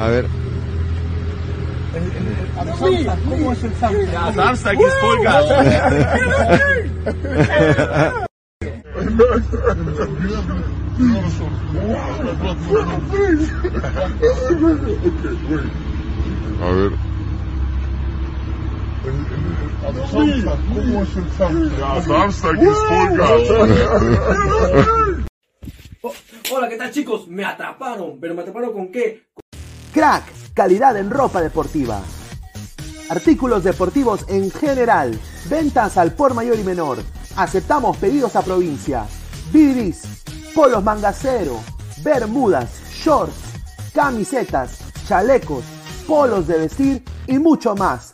A ver. ¿Cómo es el ist Vollgas. A ver. Hola, ¿qué tal chicos? Me atraparon, pero me atraparon con qué? Crack, calidad en ropa deportiva. Artículos deportivos en general. Ventas al por mayor y menor. Aceptamos pedidos a provincia. Bidris, polos mangacero, bermudas, shorts, camisetas, chalecos, polos de vestir y mucho más.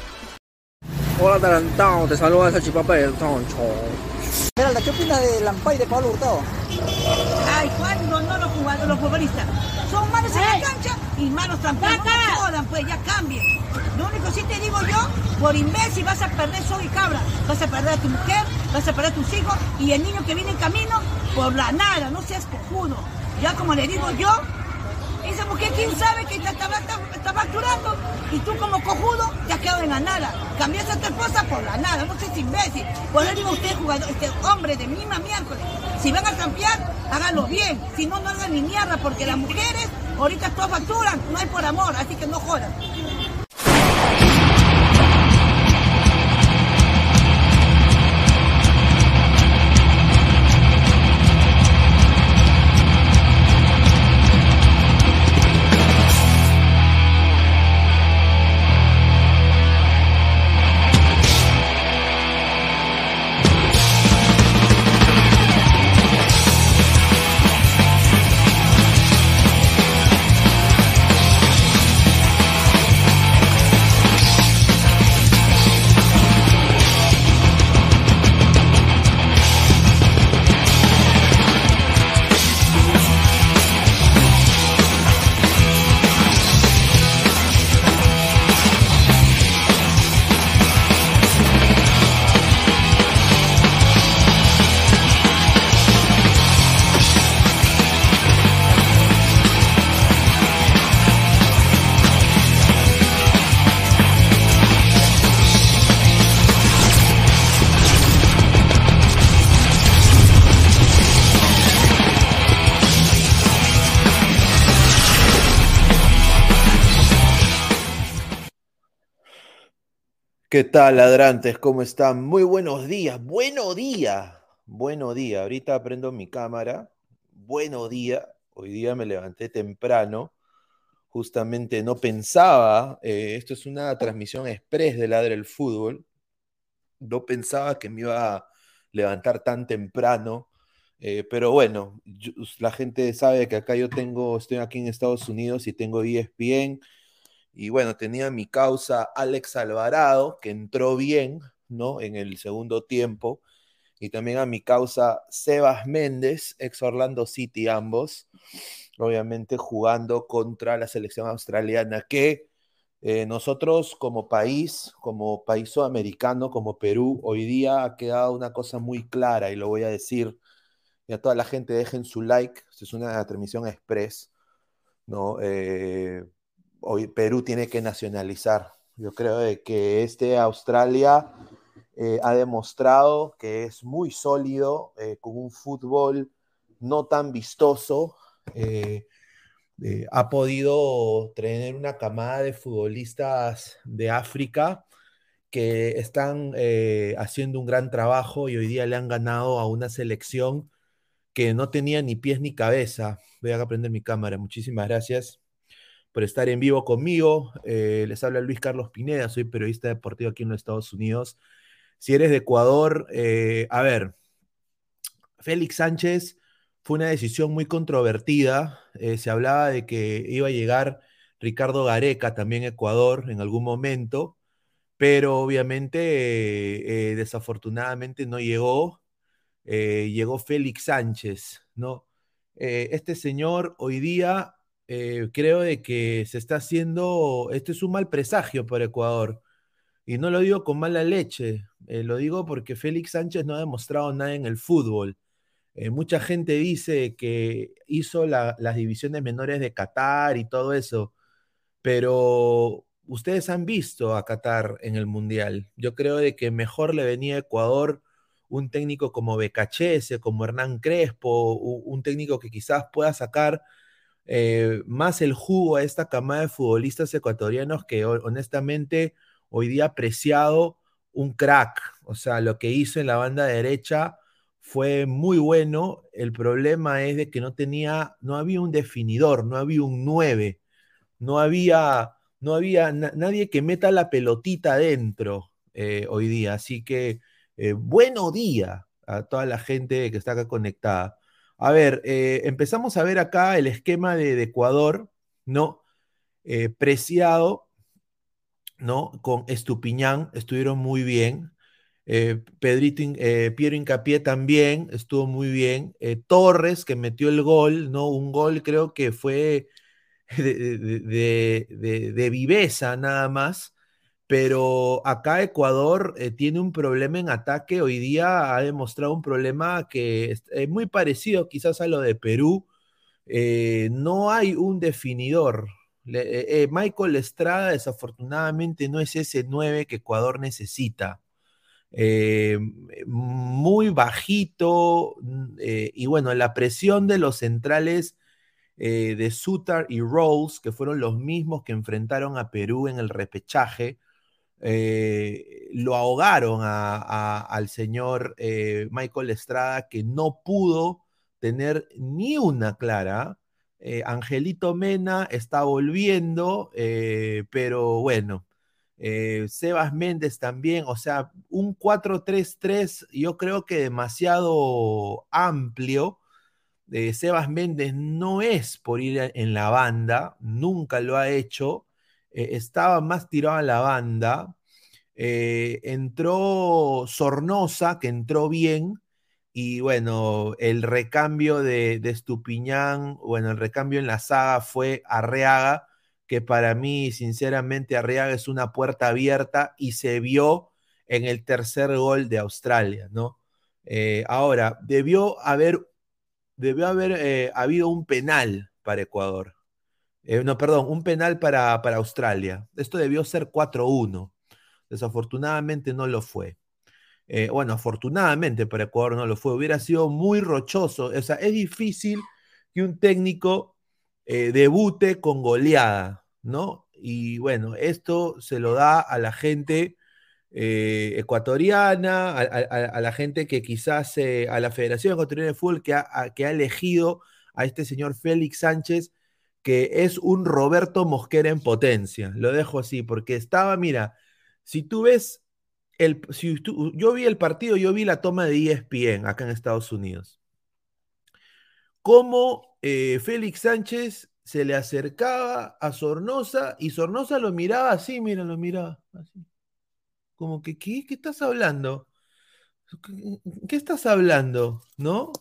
Hola, Tarantado, te saluda esa chipapa de Toncho. Esmeralda, ¿qué opinas de Lampay de Pablo Hurtado? Ay, cuando no los jugadores, los futbolistas son malos en la cancha y malos tramperos. No jodan, pues ya cambien. Lo único sí te digo yo, por imbécil vas a perder sol y cabra. Vas a perder a tu mujer, vas a perder a tus hijos y el niño que viene en camino por la nada. No seas cojudo. Ya como le digo yo, esa mujer quién sabe que está, está, facturando y tú como cojudo te has quedado en la nada. Cambiaste a tu esposa por la nada, no seas imbécil. Por eso digo usted, jugador, este hombre de misma miércoles, si van a campear, háganlo bien. Si no, no hagan ni mierda, porque las mujeres ahorita todas facturan, no hay por amor, así que no jodan. ¿Qué tal, ladrantes? ¿Cómo están? Muy buenos días, buenos días, buenos días. Ahorita prendo mi cámara. Buenos días. Hoy día me levanté temprano. Justamente no pensaba, eh, esto es una transmisión express de Ladre el Fútbol. No pensaba que me iba a levantar tan temprano. eh, pero bueno, la gente sabe que acá yo tengo, estoy aquí en Estados Unidos y tengo ESPN. Y bueno, tenía mi causa Alex Alvarado, que entró bien, ¿no? En el segundo tiempo. Y también a mi causa Sebas Méndez, ex Orlando City, ambos. Obviamente jugando contra la selección australiana, que eh, nosotros como país, como país sudamericano, como Perú, hoy día ha quedado una cosa muy clara y lo voy a decir. Y a toda la gente dejen su like. Es una transmisión express, ¿no? Eh, hoy Perú tiene que nacionalizar. Yo creo que este Australia eh, ha demostrado que es muy sólido, eh, con un fútbol no tan vistoso. eh, ha podido tener una camada de futbolistas de África que están haciendo un gran trabajo y hoy día le han ganado a una selección que no tenía ni pies ni cabeza. Voy a prender mi cámara. Muchísimas gracias por estar en vivo conmigo. Eh, les habla Luis Carlos Pineda, soy periodista deportivo aquí en los Estados Unidos. Si eres de Ecuador, eh, a ver, Félix Sánchez fue una decisión muy controvertida. Eh, se hablaba de que iba a llegar Ricardo Gareca también a Ecuador en algún momento, pero obviamente, desafortunadamente no llegó. llegó Félix Sánchez, ¿no? este señor hoy día creo de que se está haciendo, este es un mal presagio para Ecuador. Y no lo digo con mala leche, lo digo porque Félix Sánchez no ha demostrado nada en el fútbol. Eh, mucha gente dice que hizo las divisiones menores de Qatar y todo eso, pero ustedes han visto a Qatar en el Mundial. Yo creo de que mejor le venía a Ecuador un técnico como Becachese, como Hernán Crespo, un técnico que quizás pueda sacar eh, más el jugo a esta camada de futbolistas ecuatorianos que honestamente hoy día apreciado un crack. O sea, lo que hizo en la banda derecha fue muy bueno. El problema es de que no tenía, no había un definidor, no había un 9, no había, no había nadie que meta la pelotita adentro eh, hoy día. Así que eh, buenos día a toda la gente que está acá conectada. A ver, eh, empezamos a ver acá el esquema de, Ecuador, ¿no? preciado, ¿no? Con Estupiñán, estuvieron muy bien. Eh, Pedrito, eh, Piero Incapié también estuvo muy bien. Eh, Torres, que metió el gol, ¿no? Un gol creo que fue de, viveza nada más. Pero acá Ecuador tiene un problema en ataque. Hoy día ha demostrado un problema que es muy parecido quizás a lo de Perú. no hay un definidor. Michael Estrada desafortunadamente no es ese 9 que Ecuador necesita. Eh, muy bajito. Mm, eh, y bueno, la presión de los centrales eh, de Sutar y Rolls, que fueron los mismos que enfrentaron a Perú en el repechaje, lo ahogaron al señor Michael Estrada, que no pudo tener ni una clara. Angelito Mena está volviendo, pero bueno, eh, Sebas Méndez también, o sea, un 4-3-3 yo creo que demasiado amplio. Eh, Sebas Méndez no es por ir en la banda, nunca lo ha hecho, eh, estaba más tirado a la banda. entró Sornosa, que entró bien, y bueno, el recambio de, de Estupiñán, bueno, el recambio en la saga fue Arreaga, que para mí, sinceramente, Arriaga es una puerta abierta y se vio en el tercer gol de Australia, ¿no? Eh, ahora, debió haber, debió haber eh, habido un penal para Ecuador. Eh, no, perdón, un penal para, para Australia. Esto debió ser 4-1. Desafortunadamente no lo fue. bueno, afortunadamente para Ecuador no lo fue. Hubiera sido muy rochoso. O sea, es difícil que un técnico debute con goleada. ¿no? Y bueno, esto se lo da a la gente eh, ecuatoriana, a, la gente que quizás, eh, a la Federación Ecuatoriana de Fútbol que ha, que ha elegido a este señor Félix Sánchez, que es un Roberto Mosquera en potencia. Lo dejo así, porque estaba, mira, si tú ves, el, si yo vi el partido, yo vi la toma de ESPN acá en Estados Unidos. Cómo eh, Félix Sánchez se le acercaba a Sornosa y Sornosa lo miraba así, mira, lo miraba así. Como que, ¿qué, ¿Qué estás hablando? ¿Qué, estás hablando? ¿No?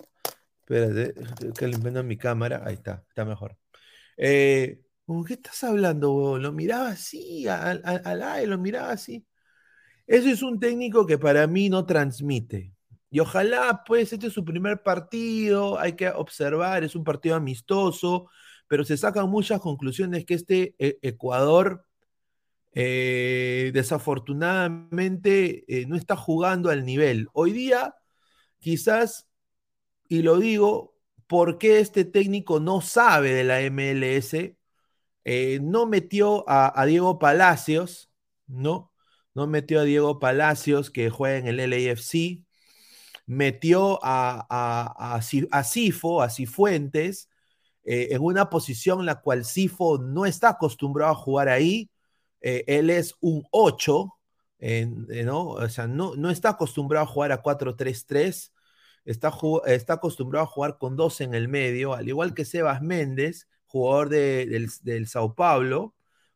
Espérate, que limpiando mi cámara. Ahí está, está mejor. Eh, ¿Qué estás hablando? Lo miraba así, al, al aire, lo miraba así. Ese es un técnico que para mí no transmite. Y ojalá, pues, este es su primer partido, hay que observar, es un partido amistoso, pero se sacan muchas conclusiones que este eh, Ecuador eh, desafortunadamente eh, no está jugando al nivel. Hoy día, quizás, y lo digo, porque este técnico no sabe de la MLS, no metió a, Diego Palacios, ¿no? No metió a Diego Palacios, que juega en el LAFC, metió a, a, a Cifo, a Cifuentes, eh, en una posición la cual Sifo no está acostumbrado a jugar ahí. Eh, él es un 8, eh, ¿no? O sea, no, no está acostumbrado a jugar a 4-3-3. Está, está acostumbrado a jugar con dos en el medio, al igual que Sebas Méndez, jugador de- del, del Sao Paulo,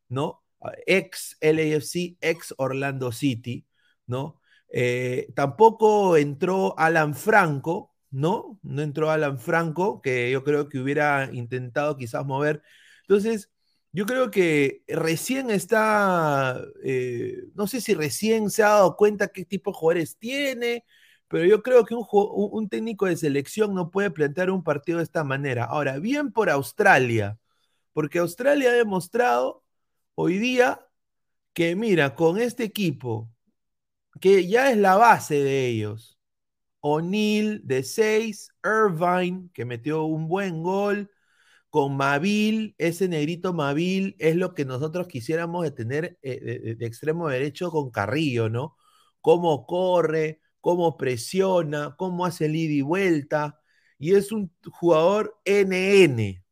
¿no? Ex LAFC, ex Orlando City, ¿no? Eh, tampoco entró Alan Franco, ¿no? No entró Alan Franco, que yo creo que hubiera intentado quizás mover. Entonces, yo creo que recién está, eh, no sé si recién se ha dado cuenta qué tipo de jugadores tiene, pero yo creo que un, un- técnico de selección no puede plantear un partido de esta manera. Ahora, bien por Australia, porque Australia ha demostrado hoy día que, mira, con este equipo, que ya es la base de ellos, O'Neill de 6, Irvine, que metió un buen gol, con Mabil, ese negrito Mabil es lo que nosotros quisiéramos de tener eh, de- de extremo derecho con Carrillo, ¿no? Cómo corre, cómo presiona, cómo hace el ida y vuelta, y es un jugador NN.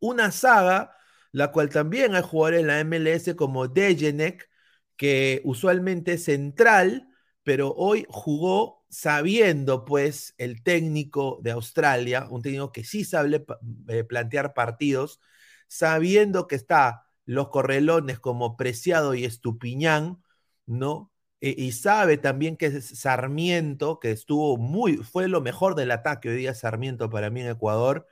Una saga, la cual también hay jugadores en la MLS como Dejenek, que usualmente es central, pero hoy jugó sabiendo, pues, el técnico de Australia, un técnico que sí sabe eh, plantear partidos, sabiendo que está los correlones como Preciado y Estupiñán, ¿no? E- y sabe también que Sarmiento, que estuvo muy, fue lo mejor del ataque hoy día Sarmiento para mí en Ecuador,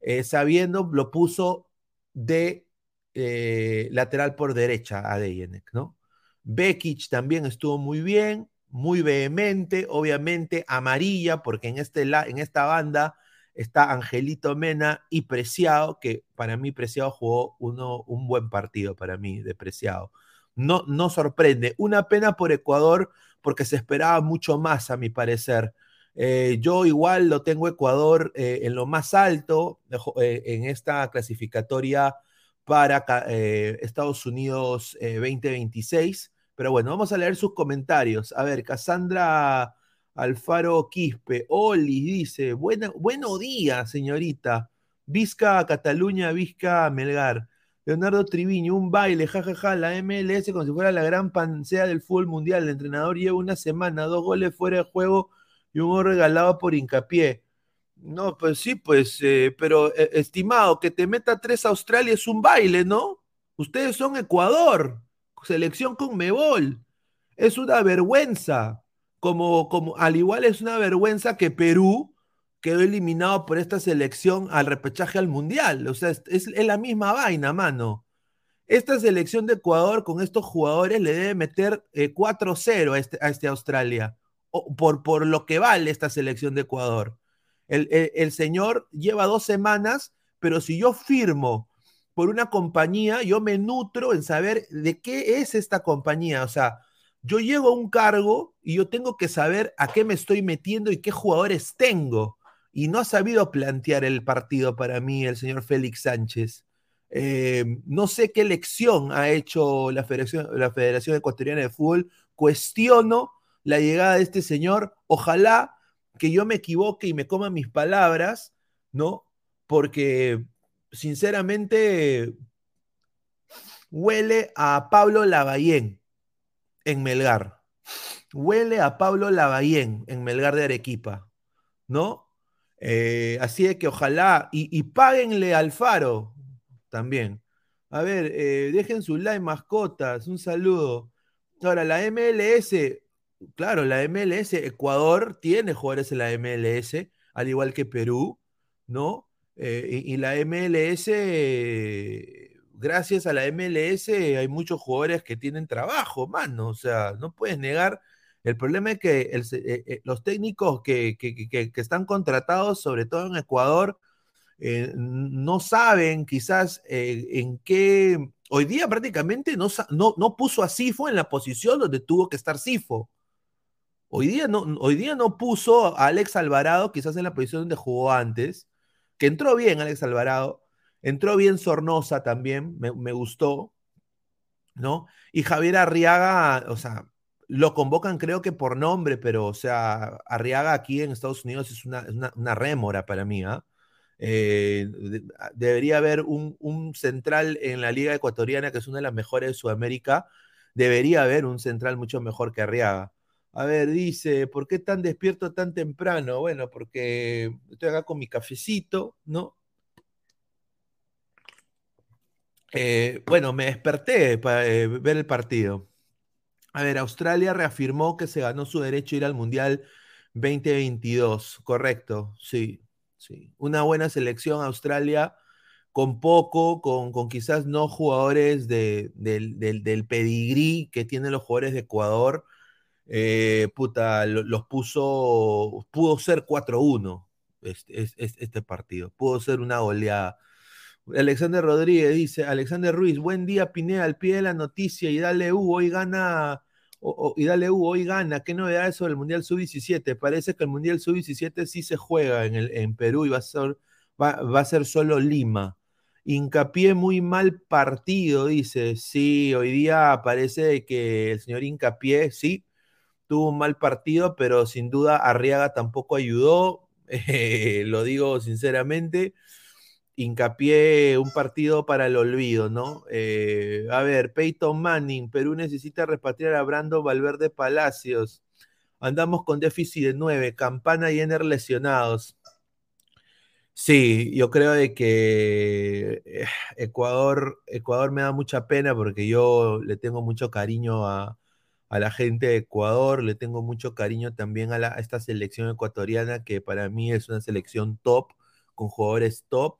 eh, sabiendo, lo puso de eh, lateral por derecha a Dejenek, ¿no? Bekic también estuvo muy bien, muy vehemente, obviamente amarilla, porque en, este la- en esta banda está Angelito Mena y Preciado, que para mí Preciado jugó uno, un buen partido para mí de Preciado. No, no sorprende. Una pena por Ecuador, porque se esperaba mucho más, a mi parecer. Eh, yo igual lo tengo Ecuador eh, en lo más alto eh, en esta clasificatoria para Estados Unidos eh, 2026. Pero bueno, vamos a leer sus comentarios. A ver, Cassandra Alfaro Quispe, Oli dice, buenos días, señorita. Vizca, Cataluña, Vizca, Melgar. Leonardo Triviño, un baile, jajaja, la MLS como si fuera la gran pancea del fútbol mundial. El entrenador lleva una semana, dos goles fuera de juego y un gol regalado por hincapié. No, pues sí, pues, eh, pero eh, estimado, que te meta tres Australia es un baile, ¿no? Ustedes son Ecuador, selección con Mebol. Es una vergüenza. Como, como, al igual es una vergüenza que Perú quedó eliminado por esta selección al repechaje al Mundial. O sea, es, la misma vaina, mano. Esta selección de Ecuador con estos jugadores le debe meter eh, 4-0 a este, a este Australia. O- por, por lo que vale esta selección de Ecuador. El, el- el señor lleva dos semanas, pero si yo firmo por una compañía, yo me nutro en saber de qué es esta compañía. O sea, yo llego a un cargo y yo tengo que saber a qué me estoy metiendo y qué jugadores tengo. Y no ha sabido plantear el partido para mí el señor Félix Sánchez. Eh, no sé qué lección ha hecho la Federación, la Federación Ecuatoriana de Fútbol. Cuestiono la llegada de este señor. Ojalá que yo me equivoque y me coma mis palabras, ¿no? Porque sinceramente huele a Pablo Lavallén en Melgar. Huele a Pablo Lavallén en Melgar de Arequipa, ¿no? Eh, así de que ojalá, y, y páguenle al Faro también. A ver, eh, dejen su like, mascotas, un saludo. Ahora, la MLS, claro, la MLS, Ecuador tiene jugadores en la MLS, al igual que Perú, ¿no? Eh, y, y la MLS, gracias a la MLS, hay muchos jugadores que tienen trabajo, mano. O sea, no puedes negar. El problema es que eh, eh, los técnicos que, que- están contratados, sobre todo en Ecuador, eh, no saben quizás en qué... Hoy día prácticamente no, no, no puso a Sifo en la posición donde tuvo que estar Sifo. Hoy día no, hoy día no puso a Alex Alvarado quizás en la posición donde jugó antes, que entró bien Alex Alvarado, entró bien Sornosa también, me, me gustó, ¿no? Y Javier Arriaga, o sea, lo convocan creo que por nombre, pero, o sea, Arriaga aquí en Estados Unidos es una, una, rémora para mí, ¿ah? Eh, de- debería haber un, un central en la Liga Ecuatoriana, que es una de las mejores de Sudamérica, debería haber un central mucho mejor que Arriaga. A ver, dice, ¿por qué tan despierto tan temprano? Bueno, porque estoy acá con mi cafecito, ¿no? Eh, bueno, me desperté para eh, ver el partido. A ver, Australia reafirmó que se ganó su derecho a ir al Mundial 2022, correcto, sí, sí. Una buena selección Australia con poco, con, con quizás no jugadores de, del, del, del pedigrí que tienen los jugadores de Ecuador, eh, puta, lo- los puso, pudo ser 4-1 este, es- es- este partido, pudo ser una goleada. Alexander Rodríguez dice, Alexander Ruiz, buen día Pineda, al pie de la noticia y dale U, hoy gana, y dale U, hoy gana, ¿qué novedades sobre el Mundial Sub-17? Parece que el Mundial Sub-17 sí se juega en, el, en Perú y va a ser, va, va a ser solo Lima. Hincapié muy mal partido, dice, sí, hoy día parece que el señor Hincapié, sí, tuvo un mal partido, pero sin duda Arriaga tampoco ayudó, eh, lo digo sinceramente. Hincapié, un partido para el olvido, ¿no? Eh, a ver, Peyton Manning, Perú necesita repatriar a Brando Valverde Palacios. Andamos con déficit de 9, Campana y Ener lesionados. Sí, yo creo de que eh, Ecuador, Ecuador me da mucha pena porque yo le tengo mucho cariño a, a la gente de Ecuador, le tengo mucho cariño también a, esta selección ecuatoriana que para mí es una selección top, con jugadores top.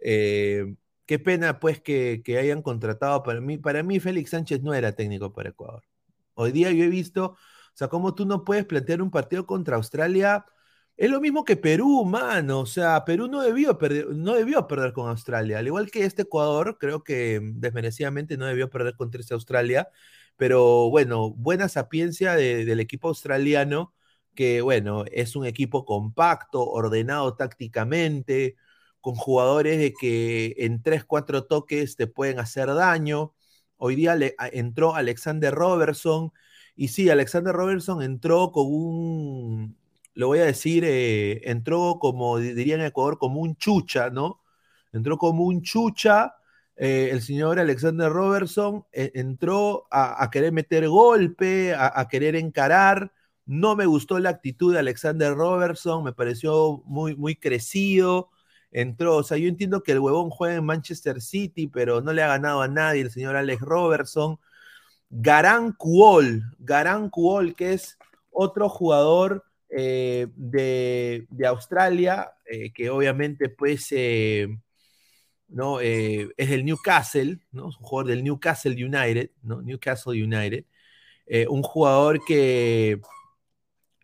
Eh, qué pena pues que, hayan contratado para mí, para mí Félix Sánchez no era técnico para Ecuador. Hoy día yo he visto, o sea, cómo tú no puedes plantear un partido contra Australia. Es lo mismo que Perú, mano. O sea, Perú no debió perder, no debió perder con Australia. Al igual que este Ecuador, creo que mm, desmerecidamente no debió perder contra este Australia. Pero bueno, buena sapiencia de- del equipo australiano, que bueno, es un equipo compacto, ordenado tácticamente, con jugadores de que en 3, 4 toques te pueden hacer daño. Hoy día entró Alexander Robertson, y sí, Alexander Robertson entró con un, lo voy a decir, eh, entró como di- diría en Ecuador, como un chucha, ¿no? Entró como un chucha. eh, el señor Alexander Robertson eh, entró a, a querer meter golpe, a, a querer encarar. No me gustó la actitud de Alexander Robertson, me pareció muy, muy crecido. Entró, o sea, yo entiendo que el huevón juega en Manchester City, pero no le ha ganado a nadie el señor Alex Robertson. Garán Kuol, Garán Kuol, que es otro jugador eh, de, de Australia, eh, que obviamente pues eh, ¿no? Es del Newcastle, ¿no? Es un jugador del Newcastle United, ¿no? Newcastle United. Un jugador que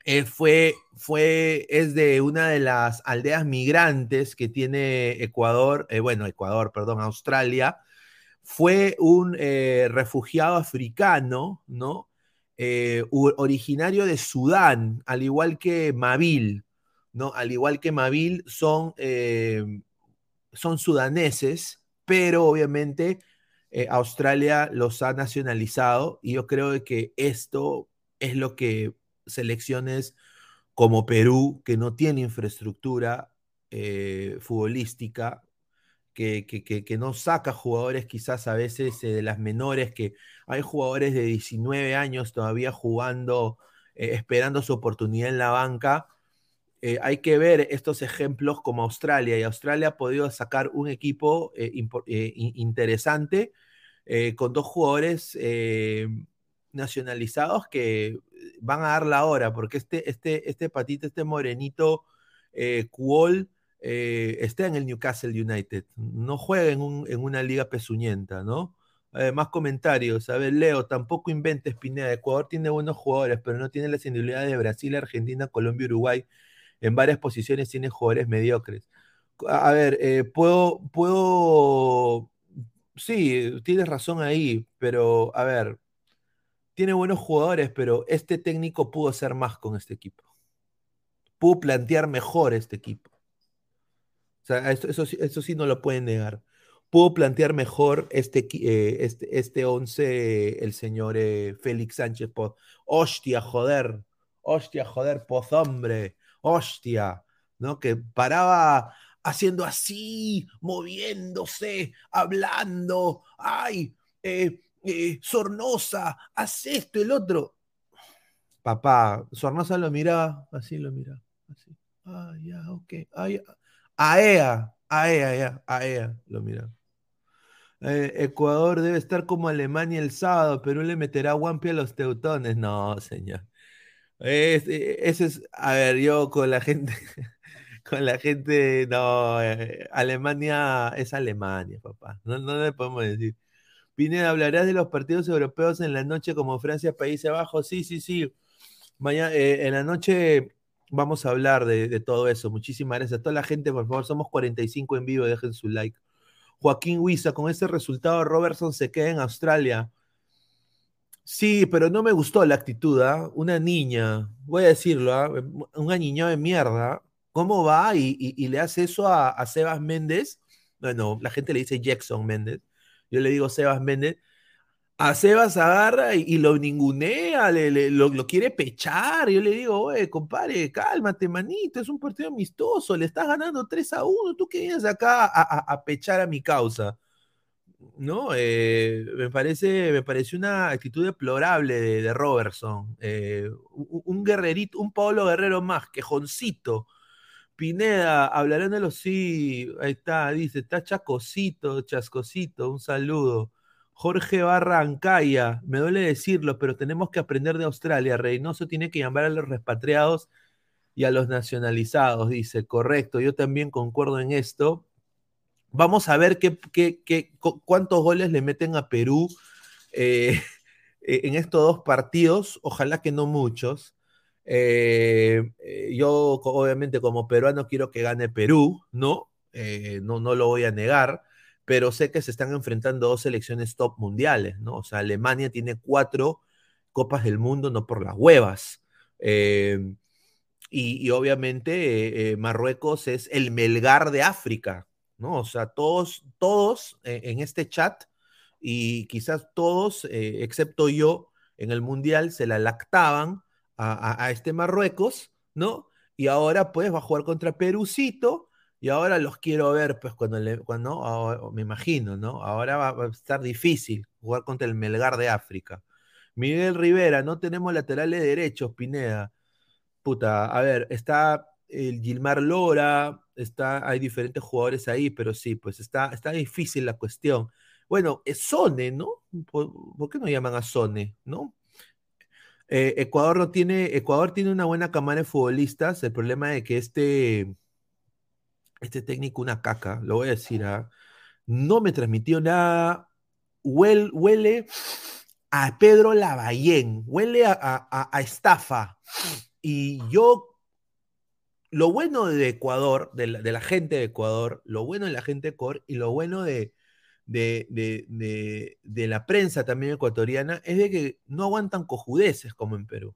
eh, fue, fue, es de una de las aldeas migrantes que tiene Ecuador, eh, bueno, Ecuador, perdón, Australia. Fue un eh, refugiado africano, ¿no? Originario de Sudán, al igual que Mabil, ¿no? Al igual que Mabil, son, son sudaneses, pero obviamente Australia los ha nacionalizado y yo creo que esto es lo que selecciones como Perú, que no tiene infraestructura eh, futbolística, que, que, que, no saca jugadores quizás a veces eh, de las menores, que hay jugadores de 19 años todavía jugando, eh, esperando su oportunidad en la banca. Hay que ver estos ejemplos como Australia, y Australia ha podido sacar un equipo interesante con dos jugadores nacionalizados que van a dar la hora, porque este, este, este patito, este morenito, eh, Kuol, eh, está en el Newcastle United, no juega en, un- en una liga pezuñenta, ¿no? Eh, más comentarios. A ver, Leo, tampoco inventes Pineda. Ecuador tiene buenos jugadores, pero no tiene las individualidades de Brasil, Argentina, Colombia, Uruguay. En varias posiciones tiene jugadores mediocres. A ver, eh, puedo, puedo. Sí, tienes razón ahí, pero a ver, tiene buenos jugadores, pero este técnico pudo hacer más con este equipo. Pudo plantear mejor este equipo. O sea, eso, sí- no lo pueden negar. Pudo plantear mejor este, eh, este, este 11 el señor eh, Félix Sánchez. Poz. Hostia, joder. Hostia, joder, pozombre. Hostia. ¿No? Que paraba haciendo así, moviéndose, hablando. ¡Ay! eh, eh, Sornosa, haz esto, el otro. Papá, Sornosa lo miraba, así lo miraba. Así. Ah, ya, ok. AEA, AEA, ya, AEA, lo miraba. Eh, Ecuador debe estar como Alemania el sábado, Perú le meterá guampi a los teutones. No, señor. Es, eh, ese es, a ver, yo con la gente, con la gente, no, eh, Alemania es Alemania, papá. No, no le podemos decir. Pineda, ¿hablarás de los partidos europeos en la noche como Francia, Países Bajos? Sí, sí, sí. Mañana, en la noche vamos a hablar de, todo eso. Muchísimas gracias a toda la gente, por favor. Somos 45 en vivo, dejen su like. Joaquín Huiza, con ese resultado Robertson se queda en Australia. Sí, pero no me gustó la actitud, ¿ah? Una niña, voy a decirlo, ¿ah? una niña de mierda, ¿cómo va y le hace eso a, a Sebas Méndez? Bueno, la gente le dice Jackson Méndez, yo le digo Sebas Méndez. A Sebas agarra y, lo ningunea, le- le- lo, quiere pechar. Yo le digo, oye, compadre, cálmate, manito, es un partido amistoso, le estás ganando 3 a 1, tú que vienes acá a, a- a pechar a mi causa. ¿no? Eh, me parece, me parece una actitud deplorable de, de Robertson. Eh, un, un guerrerito, un Pablo Guerrero más, quejoncito. Pineda, hablarán de los sí, ahí está, dice, está chacosito, chascosito, un saludo. Jorge Barrancaya, me duele decirlo, pero tenemos que aprender de Australia. Reynoso tiene que llamar a los repatriados y a los nacionalizados, dice, correcto, yo también concuerdo en esto. Vamos a ver qué, qué- qué- cu- cuántos goles le meten a Perú eh, en estos dos partidos. Ojalá que no muchos. Eh, eh, yo, obviamente, como peruano, quiero que gane Perú, ¿no? Eh, no, no lo voy a negar, pero sé que se están enfrentando dos selecciones top mundiales, ¿no? O sea, Alemania tiene cuatro Copas del Mundo, no por las huevas. Y, y obviamente Marruecos es el Melgar de África, ¿no? O sea, todos, todos eh, en este chat y quizás todos, excepto yo, en el Mundial se la lactaban a, este Marruecos, ¿no? Y ahora pues va a jugar contra Perucito y ahora los quiero ver, pues cuando, le, cuando me imagino, ¿no? Ahora va, a estar difícil jugar contra el Melgar de África. Miguel Rivera, no tenemos laterales derechos, Pineda. Puta, a ver, está el Gilmar Lora, está, hay diferentes jugadores ahí, pero sí, pues está, está difícil la cuestión. Bueno, Sone, ¿no? ¿Por, por qué no llaman a Sone, no? Eh, Ecuador no tiene, Ecuador tiene una buena cámara de futbolistas. El problema es que este, este técnico, una caca, lo voy a decir, ¿ah? no me transmitió nada. Huel- huele a Pedro Lavallén, huele a- a estafa. Y yo, lo bueno de Ecuador, de la, de la gente de Ecuador, lo bueno de la gente de Ecuador y lo bueno de, de, de- de- la prensa también ecuatoriana es de que no aguantan cojudeces como en Perú.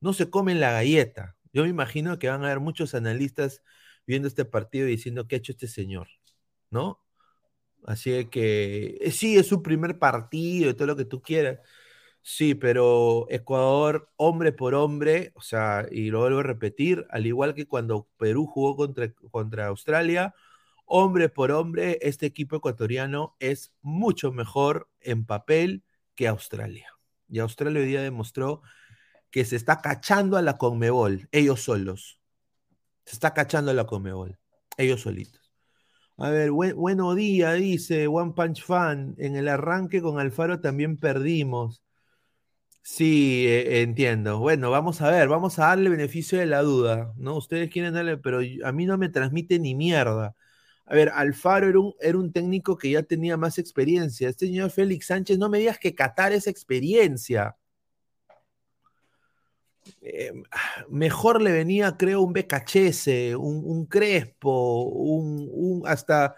No se comen la galleta. Yo me imagino que van a haber muchos analistas viendo este partido y diciendo qué ha hecho este señor, ¿no? Así que eh, sí, es su primer partido y todo lo que tú quieras. Sí, pero Ecuador, hombre por hombre, o sea, y lo vuelvo a repetir, al igual que cuando Perú jugó contra, contra Australia, hombre por hombre, este equipo ecuatoriano es mucho mejor en papel que Australia. Y Australia hoy día demostró que se está cachando a la Conmebol, ellos solos. Se está cachando a la Conmebol, ellos solitos. A ver, buen, buenos días, dice One Punch Fan. En el arranque con Alfaro también perdimos. Sí, eh, entiendo. Bueno, vamos a ver, vamos a darle beneficio de la duda, ¿no? Ustedes quieren darle, pero a mí no me transmite ni mierda. A ver, Alfaro era un, técnico que ya tenía más experiencia. Este señor Félix Sánchez, no me digas que Qatar es experiencia. Eh, mejor le venía, creo, un Becachese, un, un Crespo, un, un- hasta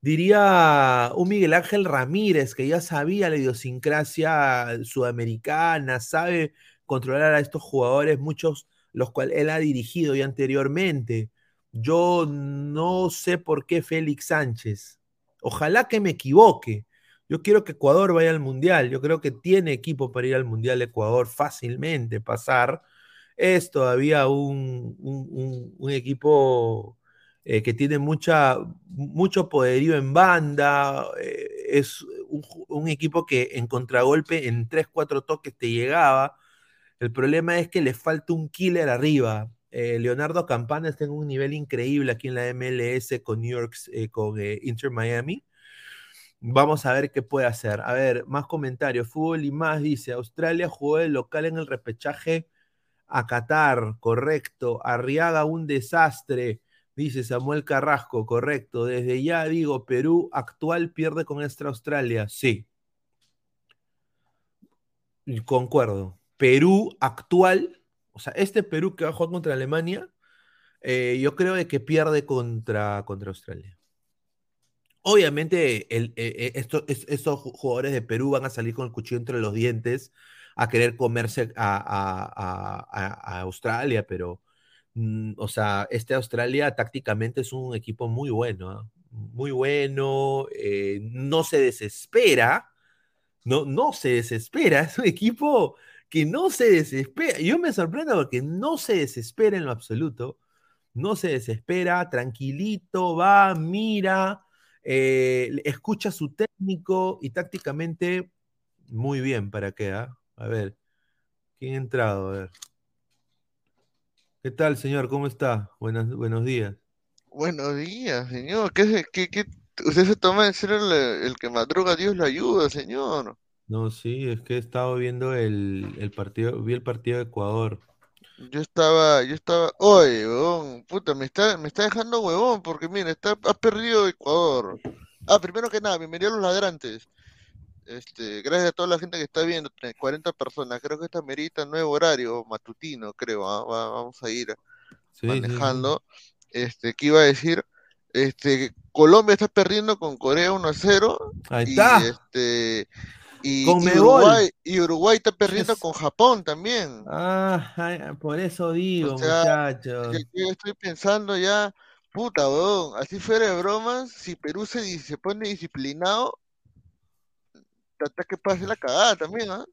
diría un Miguel Ángel Ramírez, que ya sabía la idiosincrasia sudamericana, sabe controlar a estos jugadores, muchos los cuales él ha dirigido ya anteriormente. Yo no sé por qué Félix Sánchez. Ojalá que me equivoque. Yo quiero que Ecuador vaya al Mundial. Yo creo que tiene equipo para ir al Mundial Ecuador fácilmente, pasar. Es todavía un, un- equipo eh, que tiene mucha, mucho poderío en banda. eh, es un equipo que en contragolpe, en 3-4 toques te llegaba. El problema es que le falta un killer arriba. Eh, Leonardo Campana está en un nivel increíble aquí en la MLS con New York, eh, con eh, Inter Miami. Vamos a ver qué puede hacer. A ver, más comentarios. Fútbol y más dice, Australia jugó el local en el repechaje a Qatar, correcto. Arriaga un desastre, dice Samuel Carrasco, correcto. Desde ya digo, Perú actual pierde con esta Australia, sí. Concuerdo. Perú actual, o sea, este Perú que va a jugar contra Alemania, eh, yo creo de que pierde contra, contra Australia. Obviamente, eh, eh, esto- es- estos ju- jugadores de Perú van a salir con el cuchillo entre los dientes a querer comerse a, a- Australia, pero, mm, o sea, este Australia tácticamente es un equipo muy bueno, ¿ah? Muy bueno, no se desespera, no, no se desespera, es un equipo que no se desespera. Yo me sorprendo porque no se desespera en lo absoluto, no se desespera, tranquilito, va, mira, eh, escucha a su técnico y tácticamente muy bien, ¿para qué? ah? A ver, ¿quién ha entrado? A ver. ¿Qué tal, señor? ¿Cómo está? Buenas, buenos días. Buenos días, señor. ¿Qué, qué, qué- Usted se toma en serio el, el que madruga, Dios lo ayuda, señor. No, sí, es que he estado viendo el, el partido, vi el partido de Ecuador. Yo estaba, yo estaba, oye, huevón, puta, me está, me está dejando huevón, porque mira, está, has perdido Ecuador. Ah, primero que nada, bienvenido a los ladrantes. Este, gracias a toda la gente que está viendo, tre- 40 personas, creo que esta merita nuevo horario, matutino, creo, ah, va- vamos a ir Sí, sí, sí. manejando. Este, ¿qué iba a decir? Este, Colombia está perdiendo con Corea 1 a 0 Ahí y está. este y. Uruguay y Uruguay está perdiendo con Japón también. Ah, por eso digo, O sea, muchachos. yo estoy pensando ya, puta, weón, así fuera de bromas, si Perú se, se pone disciplinado, hasta que pase la cagada también, ¿ah?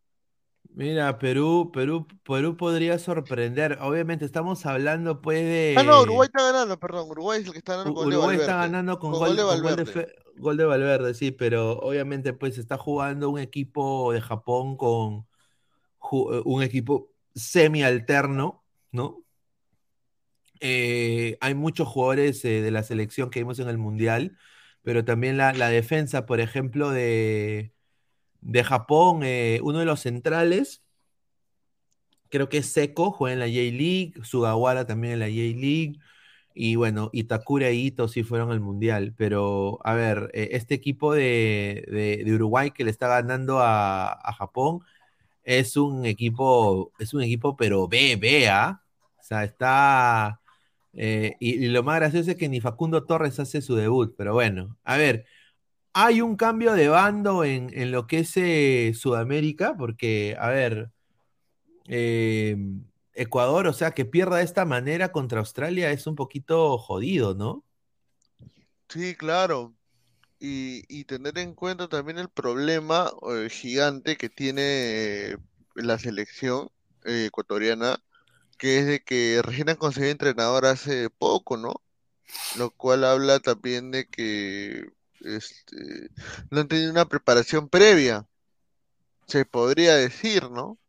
Mira, Perú, Perú, Perú podría sorprender. Obviamente estamos hablando pues de Ah, no, Uruguay está ganando, perdón, Uruguay es el que está ganando con gol de Uruguay está Valverde. ganando con, Con gol, gol de con gol de Valverde. Fe- gol de Valverde, sí, pero obviamente pues está jugando un equipo de Japón con eh, un equipo semi-alterno, ¿no? Eh, hay muchos jugadores eh, de la selección que vimos en el Mundial, pero también la, defensa, por ejemplo, de, de Japón, uno de los centrales, creo que es Seco, juega en la J-League, Sugawara también en la J-League, y bueno, Itakura y Ito sí fueron al Mundial, pero a ver, eh, este equipo de, de- Uruguay que le está ganando a, a Japón es un equipo, es un equipo, pero B, B, ¿ah? O sea, está... eh, y, y lo más gracioso es que ni Facundo Torres hace su debut, pero bueno, a ver, hay un cambio de bando en, en lo que es eh, Sudamérica, porque, a ver, eh, Ecuador, o sea, que pierda de esta manera contra Australia es un poquito jodido, ¿no? Sí, claro. Y, tener en cuenta también el problema eh, gigante que tiene la selección eh, ecuatoriana, que es de que recién han conseguido entrenador hace poco, ¿no? Lo cual habla también de que este, no han tenido una preparación previa, se podría decir, ¿no?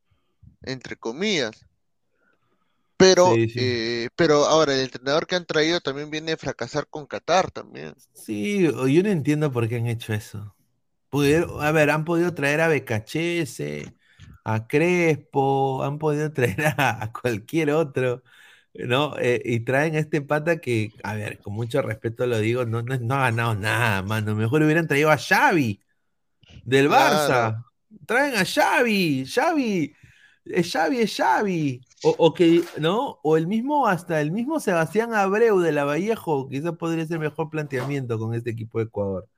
Entre comillas. Pero, Sí, sí. eh, pero ahora el entrenador que han traído también viene a fracasar con Qatar también. Sí, yo no entiendo por qué han hecho eso. Pudieron- a ver, han podido traer a Becachese, a Crespo, han podido traer a, a cualquier otro, ¿no? Eh, y traen a este pata que, a ver, con mucho respeto lo digo, no, no, no ha ganado nada, mano. Mejor hubieran traído a Xavi del Barça. Claro. Traen a Xavi, Xavi, es Xavi, es Xavi. O, o que, ¿no? O el mismo, hasta el mismo Sebastián Abreu de la Vallejo, quizás podría ser mejor planteamiento con este equipo de Ecuador.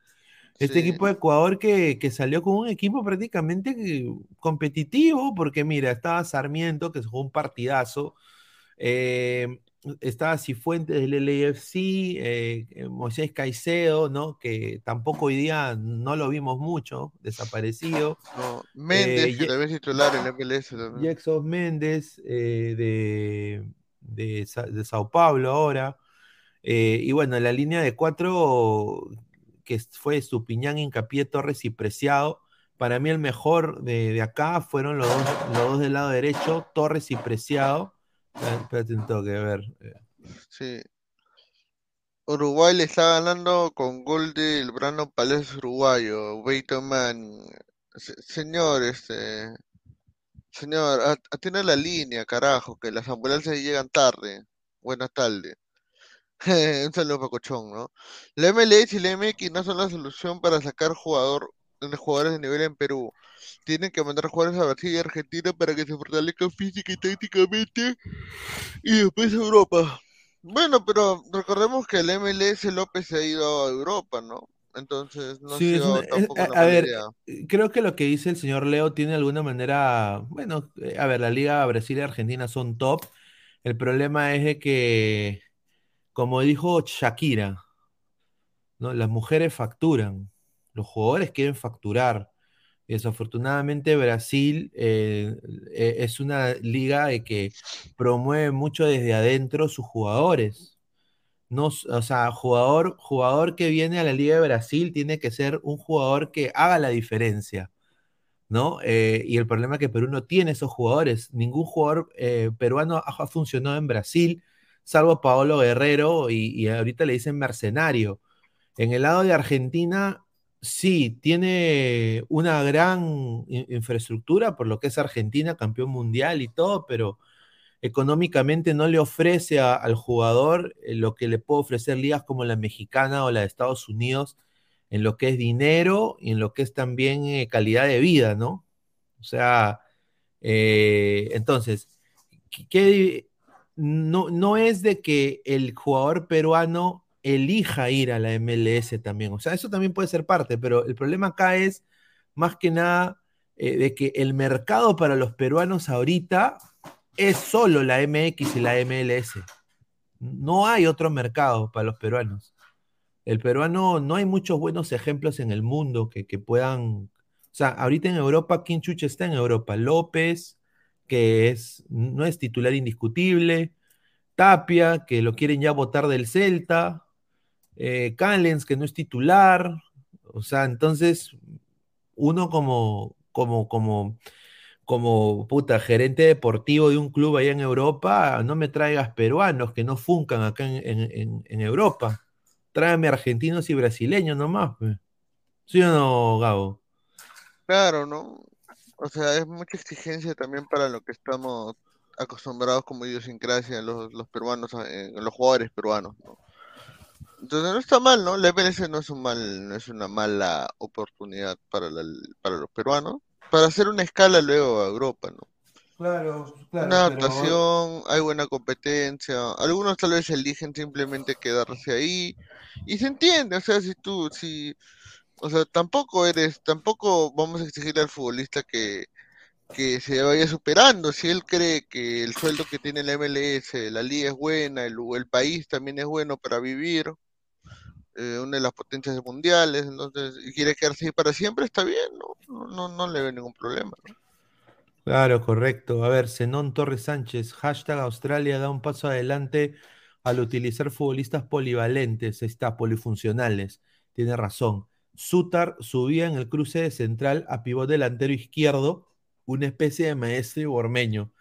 Este Sí. equipo de Ecuador que, que salió con un equipo prácticamente competitivo, porque mira, estaba Sarmiento, que se jugó un partidazo, eh, estaba Cifuentes del LAFC, eh, eh, Moisés Caicedo, ¿no? Que tampoco hoy día no lo vimos mucho, desaparecido. No, Méndez, Eh, que también es titular en MLS también. Jackson Méndez eh, de, de, de Sao Paulo ahora. Eh, y bueno, la línea de cuatro que fue Supiñán, Hincapié, Torres y Preciado. para mí el mejor de, de acá fueron los dos, los dos del lado derecho, Torres y Preciado. Espérate un toque, a ver. eh. Sí. Uruguay le está ganando con gol del Brano Palacio uruguayo, Man. Se- señor, este, señor, a- atienda la línea, carajo, que las ambulancias llegan tarde. Buenas tardes. Un saludo para Cochón, ¿no? La MLS y la MX no son la solución para sacar jugador, de jugadores de nivel en Perú. Tienen que mandar jugadores a Brasil y Argentina para que se fortalezcan física y tácticamente y después a Europa. Bueno, pero recordemos que el MLS López se ha ido a Europa, ¿no? Entonces no Sí, ha es sido una- es- tampoco a, una a mala ver, idea. creo que lo que dice el señor Leo tiene de alguna manera, bueno, eh, a ver, la Liga Brasil y Argentina son top. El problema es de que, como dijo Shakira, ¿no? Las mujeres facturan, los jugadores quieren facturar. Desafortunadamente Brasil eh, eh, es una liga de que promueve mucho desde adentro sus jugadores. No, o sea, jugador, jugador que viene a la Liga de Brasil tiene que ser un jugador que haga la diferencia, ¿no? Eh, y el problema es que Perú no tiene esos jugadores. Ningún jugador eh, peruano ha, ha funcionado en Brasil, salvo Paolo Guerrero, y, y ahorita le dicen mercenario. En el lado de Argentina, sí, tiene una gran in- infraestructura por lo que es Argentina, campeón mundial y todo, pero económicamente no le ofrece al jugador eh, lo que le puede ofrecer ligas como la mexicana o la de Estados Unidos en lo que es dinero y en lo que es también eh, calidad de vida, ¿no? O sea, eh, entonces, ¿qué- qué- no, no es de que el jugador peruano elija ir a la MLS también, o sea, eso también puede ser parte, pero el problema acá es más que nada eh, de que el mercado para los peruanos ahorita es solo la MX y la MLS. No hay otro mercado para los peruanos. El peruano, no hay muchos buenos ejemplos en el mundo que, puedan. O sea, ahorita en Europa, ¿quién chucha está en Europa? López, que es, no es titular indiscutible. Tapia, que lo quieren ya votar del Celta. Eh, Callens, que no es titular. O sea, entonces, uno como, como, como, como puta gerente deportivo de un club allá en Europa, no me traigas peruanos que no funcan acá en, en- en- Europa. Tráeme argentinos y brasileños nomás. ¿Sí o no, Gabo? Claro, ¿no? O sea, es mucha exigencia también para lo que estamos acostumbrados como idiosincrasia los, los peruanos, eh, los jugadores peruanos, ¿no? Entonces no está mal, ¿no? La MLS no es un mal, no es una mala oportunidad para la- para los peruanos, para hacer una escala luego a Europa, ¿no? Claro, Una adaptación, hay buena competencia, algunos tal vez eligen simplemente quedarse ahí, y se entiende, o sea, si tú, si, o sea, tampoco eres, tampoco vamos a exigirle al futbolista que, que se vaya superando, si él cree que el sueldo que tiene la MLS, la liga es buena, el, el país también es bueno para vivir, eh, una de las potencias mundiales, entonces, y quiere quedarse ahí para siempre, está bien, ¿no? No, no, le veo ningún problema. Claro, correcto. A ver, Zenón Torres Sánchez, hashtag Australia da un paso adelante al utilizar futbolistas polivalentes, está, polifuncionales. Tiene razón. Sutar subía en el cruce de central a pivot delantero izquierdo, una especie de maestro bormeño.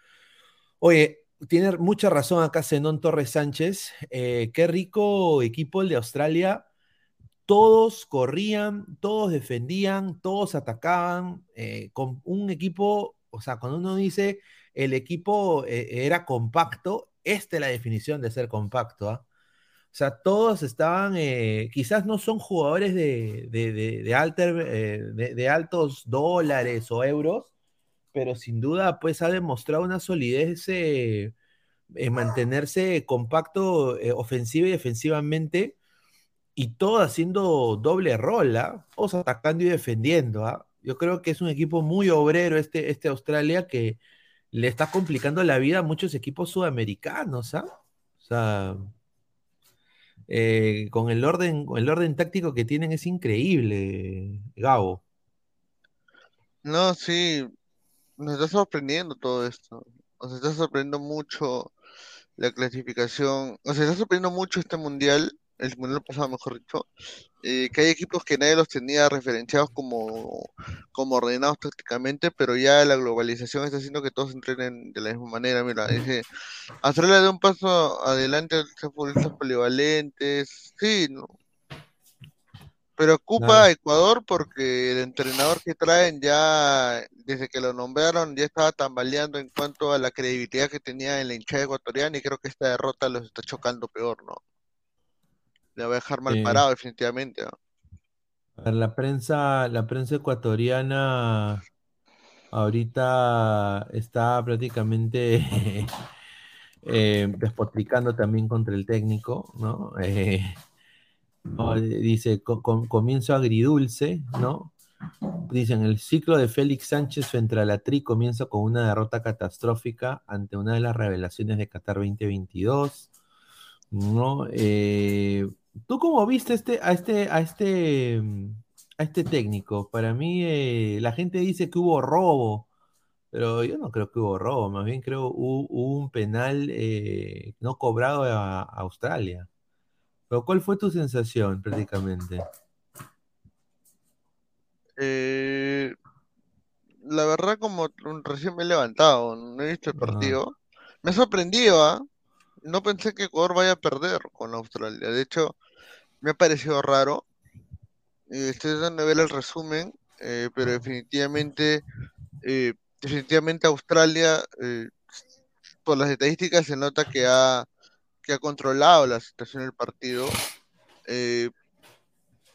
Oye, tiene mucha razón acá Zenón Torres Sánchez. Eh, qué rico equipo el de Australia. Todos corrían, todos defendían, todos atacaban, eh, con un equipo, o sea, cuando uno dice el equipo eh, era compacto, esta es la definición de ser compacto, ¿ah? O sea, todos estaban, eh, quizás no son jugadores de, de, alter- de altos dólares o euros, pero sin duda, pues ha demostrado una solidez eh, en mantenerse compacto eh, ofensiva y defensivamente, y todo haciendo doble rol, ¿ah? Todos atacando y defendiendo, ¿ah? Yo creo que es un equipo muy obrero este, este Australia que le está complicando la vida a muchos equipos sudamericanos, ¿ah? O sea, eh, con el orden, el orden táctico que tienen es increíble, Gabo. No, sí, nos está sorprendiendo todo esto. Sea, está sorprendiendo mucho la clasificación. O sea, está sorprendiendo mucho este mundial el mundial pasado, mejor dicho, eh, que hay equipos que nadie los tenía referenciados como, como ordenados tácticamente, pero ya la globalización está haciendo que todos entrenen de la misma manera. Mira, dice, Australia da un paso adelante futbolistas polivalentes, sí, ¿no? Pero ocupa Claro. a Ecuador porque el entrenador que traen ya, desde que lo nombraron, ya estaba tambaleando en cuanto a la credibilidad que tenía en la hinchada ecuatoriana y creo que esta derrota los está chocando peor, ¿no? Le va a dejar mal parado definitivamente, ¿no? La prensa, la prensa ecuatoriana ahorita está prácticamente eh, despotricando también contra el técnico, ¿no? Eh, eh, dice, co- com- comienzo agridulce, ¿no? Dicen, el ciclo de Félix Sánchez frente a la Tri comienza con una derrota catastrófica ante una de las revelaciones de Qatar 2022, ¿no? Eh, ¿tú cómo viste este, a este, a este, a este técnico? Para mí, eh, la gente dice que hubo robo, pero yo no creo que hubo robo, más bien creo hubo, hubo un penal eh, no cobrado a Australia. Pero ¿cuál fue tu sensación prácticamente? Eh, la verdad, como recién me he levantado, no he visto el Ah, partido. Me ha sorprendido, ¿ah? No pensé que Ecuador vaya a perder con Australia. De hecho, me ha parecido raro. Estoy dando a ver el resumen, eh, pero definitivamente, eh, definitivamente Australia, eh, por las estadísticas se nota que ha, que ha controlado la situación del partido. Eh,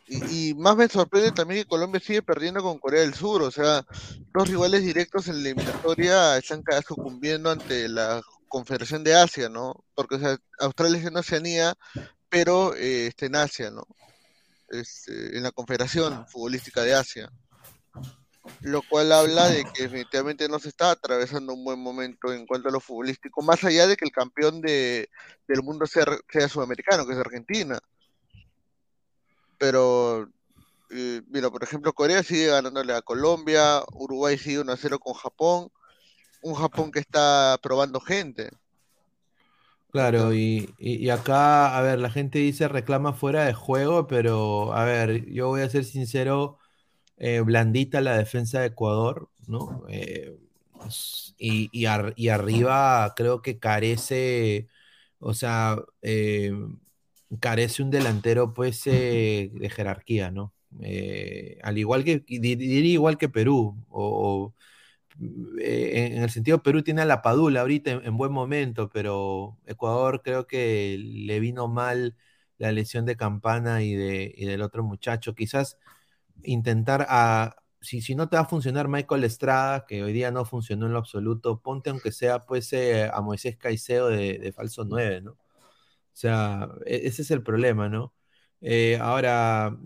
y, y más me sorprende también que Colombia sigue perdiendo con Corea del Sur. O sea, los rivales directos en la eliminatoria están cada sucumbiendo ante la Confederación de Asia, ¿no? Porque, o sea, Australia es en Oceanía, pero eh, está en Asia, ¿no? Este, en la Confederación Futbolística de Asia. Lo cual habla de que definitivamente no se está atravesando un buen momento en cuanto a lo futbolístico, más allá de que el campeón de, del mundo sea, sea sudamericano, que es Argentina. Pero, eh, mira, por ejemplo, Corea sigue ganándole a Colombia, Uruguay sigue 1 a 0 con Japón, un Japón que está probando gente. Claro, y, y- y acá, a ver, la gente dice reclama fuera de juego, pero a ver, yo voy a ser sincero, eh, blandita la defensa de Ecuador, ¿no? Eh, y, y ar- y arriba creo que carece, o sea, eh, carece un delantero pues eh, de jerarquía, ¿no? Al igual que, di- diría igual que Perú, o, o, en el sentido Perú tiene a la Padula ahorita en, en buen momento, pero Ecuador creo que le vino mal la lesión de Campana y, de, y del otro muchacho. Quizás intentar a, si, si no te va a funcionar Michael Estrada, que hoy día no funcionó en lo absoluto, ponte aunque sea pues eh, a Moisés Caicedo de, de falso 9, ¿no? O sea, e- ese es el problema, ¿no? Eh, ahora,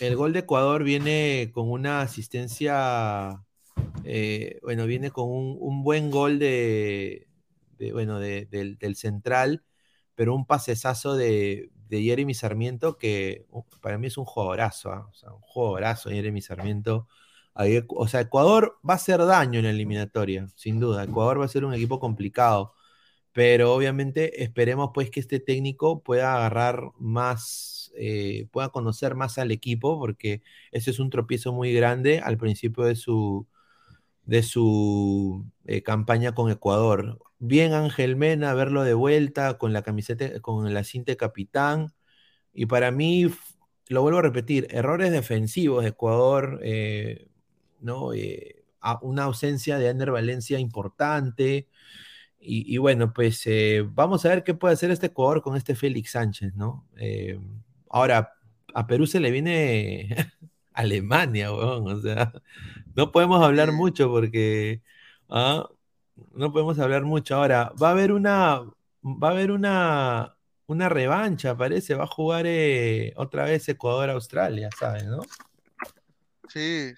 el gol de Ecuador viene con una asistencia, eh, bueno, viene con un, un buen gol de, de, bueno, de- del, del central, pero un pasesazo de, de Jeremy Sarmiento que uh, para mí es un jugadorazo, ¿ah? O sea, un jugadorazo Jeremy Sarmiento. O sea, Ecuador va a hacer daño en la eliminatoria, sin duda. Ecuador va a ser un equipo complicado pero obviamente esperemos pues que este técnico pueda agarrar más, eh, pueda conocer más al equipo, porque ese es un tropiezo muy grande al principio de su, de su eh, campaña con Ecuador. Bien Ángel Mena, verlo de vuelta con la camiseta, con la cinta capitán, y para mí, lo vuelvo a repetir, errores defensivos de Ecuador, eh, ¿no? Eh, una ausencia de Ander Valencia importante. Y, bueno, pues vamos a ver qué puede hacer este Ecuador con este Félix Sánchez, ¿no? Ahora, a Perú se le viene Alemania, weón, o sea, no podemos hablar mucho porque, ah, no podemos hablar mucho. Ahora, va a haber una, va a haber una, una revancha, parece, va a jugar eh, otra vez Ecuador-Australia, ¿sabes, no? Sí,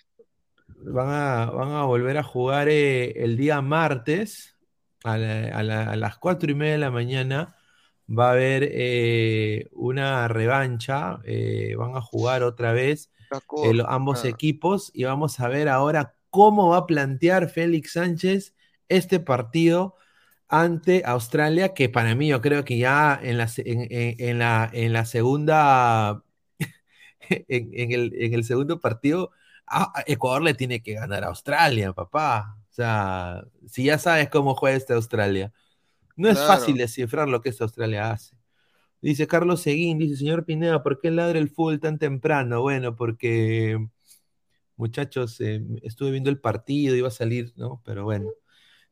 Van a, van a volver a jugar eh, el día martes a, la- a la- a las cuatro y media de la mañana. Va a haber eh, una revancha. eh, van a jugar otra vez eh, lo- ambos Ah, equipos y vamos a ver ahora cómo va a plantear Félix Sánchez este partido ante Australia, que para mí yo creo que ya en la, en, en- en la, en la segunda, en, el, en el segundo partido, a- a Ecuador le tiene que ganar a Australia, papá. O sea, si ya sabes cómo juega esta Australia. No es Claro. fácil descifrar lo que esta Australia hace. Dice Carlos Seguín, dice, señor Pineda, ¿por qué ladra el fútbol tan temprano? Bueno, porque, muchachos, eh, estuve viendo el partido, iba a salir, ¿no? Pero bueno.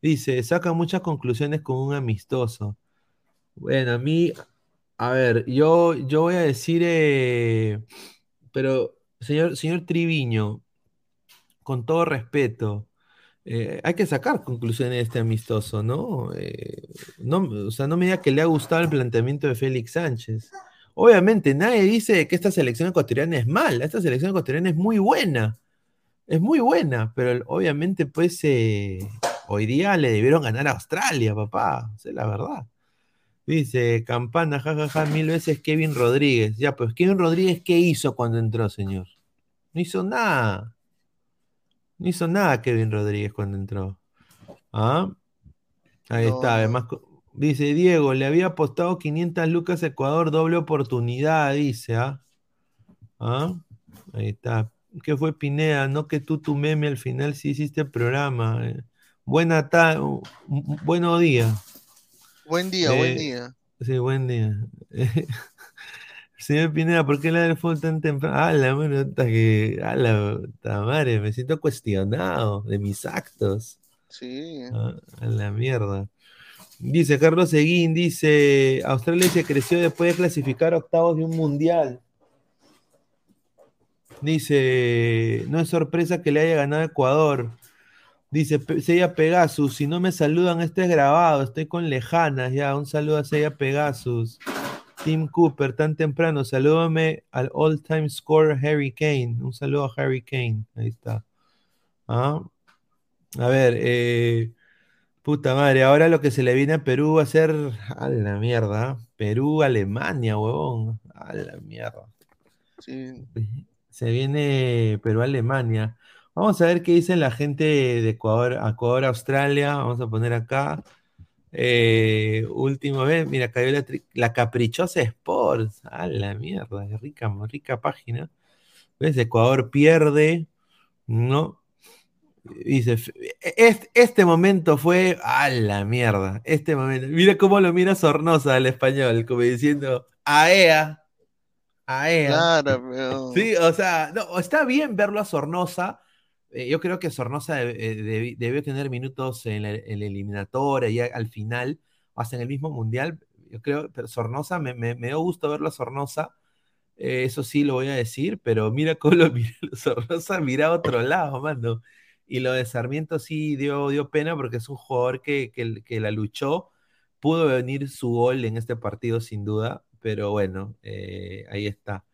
Dice, saca muchas conclusiones con un amistoso. Bueno, a mí, a ver, yo, yo voy a decir, eh, pero, señor, señor Triviño, con todo respeto, eh, hay que sacar conclusiones de este amistoso, ¿no? Eh, no, o sea, no me diga que le ha gustado el planteamiento de Félix Sánchez. Obviamente, nadie dice que esta selección ecuatoriana es mala, esta selección ecuatoriana es muy buena, es muy buena, pero obviamente, pues, eh, hoy día le debieron ganar a Australia, papá, esa es la verdad. Dice, campana, jajaja, mil veces Kevin Rodríguez. Ya, pues, Kevin Rodríguez, ¿qué hizo cuando entró, señor? No hizo nada. No hizo nada Kevin Rodríguez cuando entró. ¿Ah? Ahí No, está. Además, dice Diego, le había apostado 500 lucas a Ecuador, doble oportunidad, dice. ¿Ah? ¿Ah? Ahí está. ¿Qué fue Pineda? No que tú, tu meme, al final sí hiciste el programa. eh. Buena tarde, buenos días. Buen día, buen Eh, día. Sí, buen día. Señor Pineda, ¿por qué la del fútbol tan temprano? Ah, la mano, puta que. Ah, madre, me siento cuestionado de mis actos. Sí. Ah, a la mierda. Dice Carlos Seguín, dice, Australia se creció después de clasificar octavos de un mundial. Dice, no es sorpresa que le haya ganado Ecuador. Dice, "Pe- Sella Pegasus, si no me saludan, este es grabado, estoy con lejanas ya. Un saludo a Sella Pegasus. Tim Cooper, tan temprano, salúdame al all-time scorer Harry Kane. Un saludo a Harry Kane, ahí está. Ah. A ver, eh, puta madre, ahora lo que se le viene a Perú va a ser a la mierda. Perú, Alemania, huevón. A la mierda. Sí. Se viene Perú-Alemania. Vamos a ver qué dice la gente de Ecuador, Ecuador, Australia. Vamos a poner acá. Eh, último vez, mira, cayó la, la Caprichosa Sports. A la mierda, qué rica, rica página. ¿Ves? Ecuador pierde, ¿no? Dice, "F- este, este momento fue a la mierda. Este momento. Mira cómo lo mira Sornosa al español, como diciendo, AEA, AEA. Claro, pero. Sí, o sea, no, está bien verlo a Sornosa. Eh, yo creo que Sornosa eh, debi- debió tener minutos en la, en la eliminatoria y al final, hasta en el mismo mundial. Yo creo, pero Sornosa, me, dio gusto verlo a Sornosa. eh, eso sí lo voy a decir, pero mira cómo lo mira Sornosa, mira a otro lado, mano. Y lo de Sarmiento sí dio, dio pena porque es un jugador que, que, la luchó. Pudo venir su gol en este partido sin duda, pero bueno, ahí está.